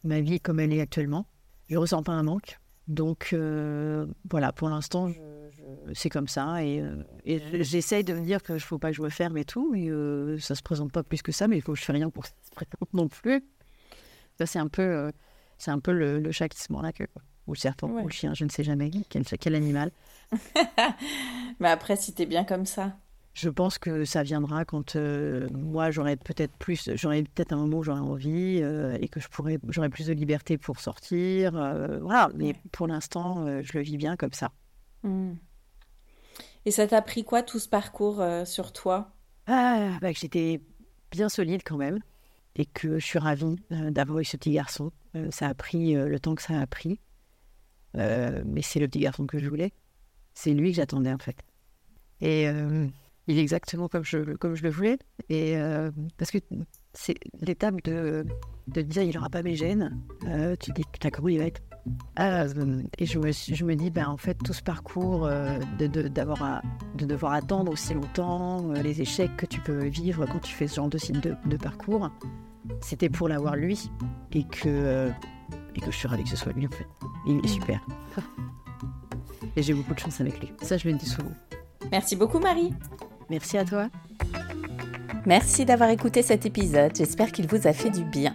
ma vie comme elle est actuellement. Je ressens pas un manque. Donc euh, voilà, pour l'instant, c'est comme ça. Et, euh, et j'essaye de me dire que ne faut pas que je me ferme et tout. Mais ça se présente pas plus que ça. Mais il faut que je fais rien pour que ça se présente non plus. Ça, c'est un peu, c'est un peu le, chat qui se mord la queue. Ou le serpent, ou le chien, je ne sais jamais quel, quel animal. <laughs> mais après, si tu es bien comme ça. Je pense que ça viendra quand euh, moi j'aurai peut-être plus, j'aurai peut-être un moment où j'aurai envie euh, et que je pourrai, j'aurai plus de liberté pour sortir. Euh, voilà, mais pour l'instant, je le vis bien comme ça. Hmm. Et ça t'a pris quoi tout ce parcours sur toi? Ah, bah, j'étais bien solide quand même et que je suis ravie d'avoir eu ce petit garçon. ça a pris le temps que ça a pris, mais c'est le petit garçon que je voulais. C'est lui que j'attendais en fait. Et il est exactement comme je, comme je le voulais. Et euh, parce que c'est l'étape de, de dire il n'aura pas mes gènes. Euh, tu dis putain comment il va être? Et je me, je me dis ben en fait tout ce parcours euh, de, d'avoir de devoir attendre aussi longtemps, les échecs que tu peux vivre quand tu fais ce genre de, de, de parcours, c'était pour l'avoir lui et que et que je suis ravie que ce soit lui en fait. Il est super. et j'ai beaucoup de chance avec lui. Ça je le dis souvent. Merci beaucoup Marie. Merci à toi. Merci d'avoir écouté cet épisode, j'espère qu'il vous a fait du bien.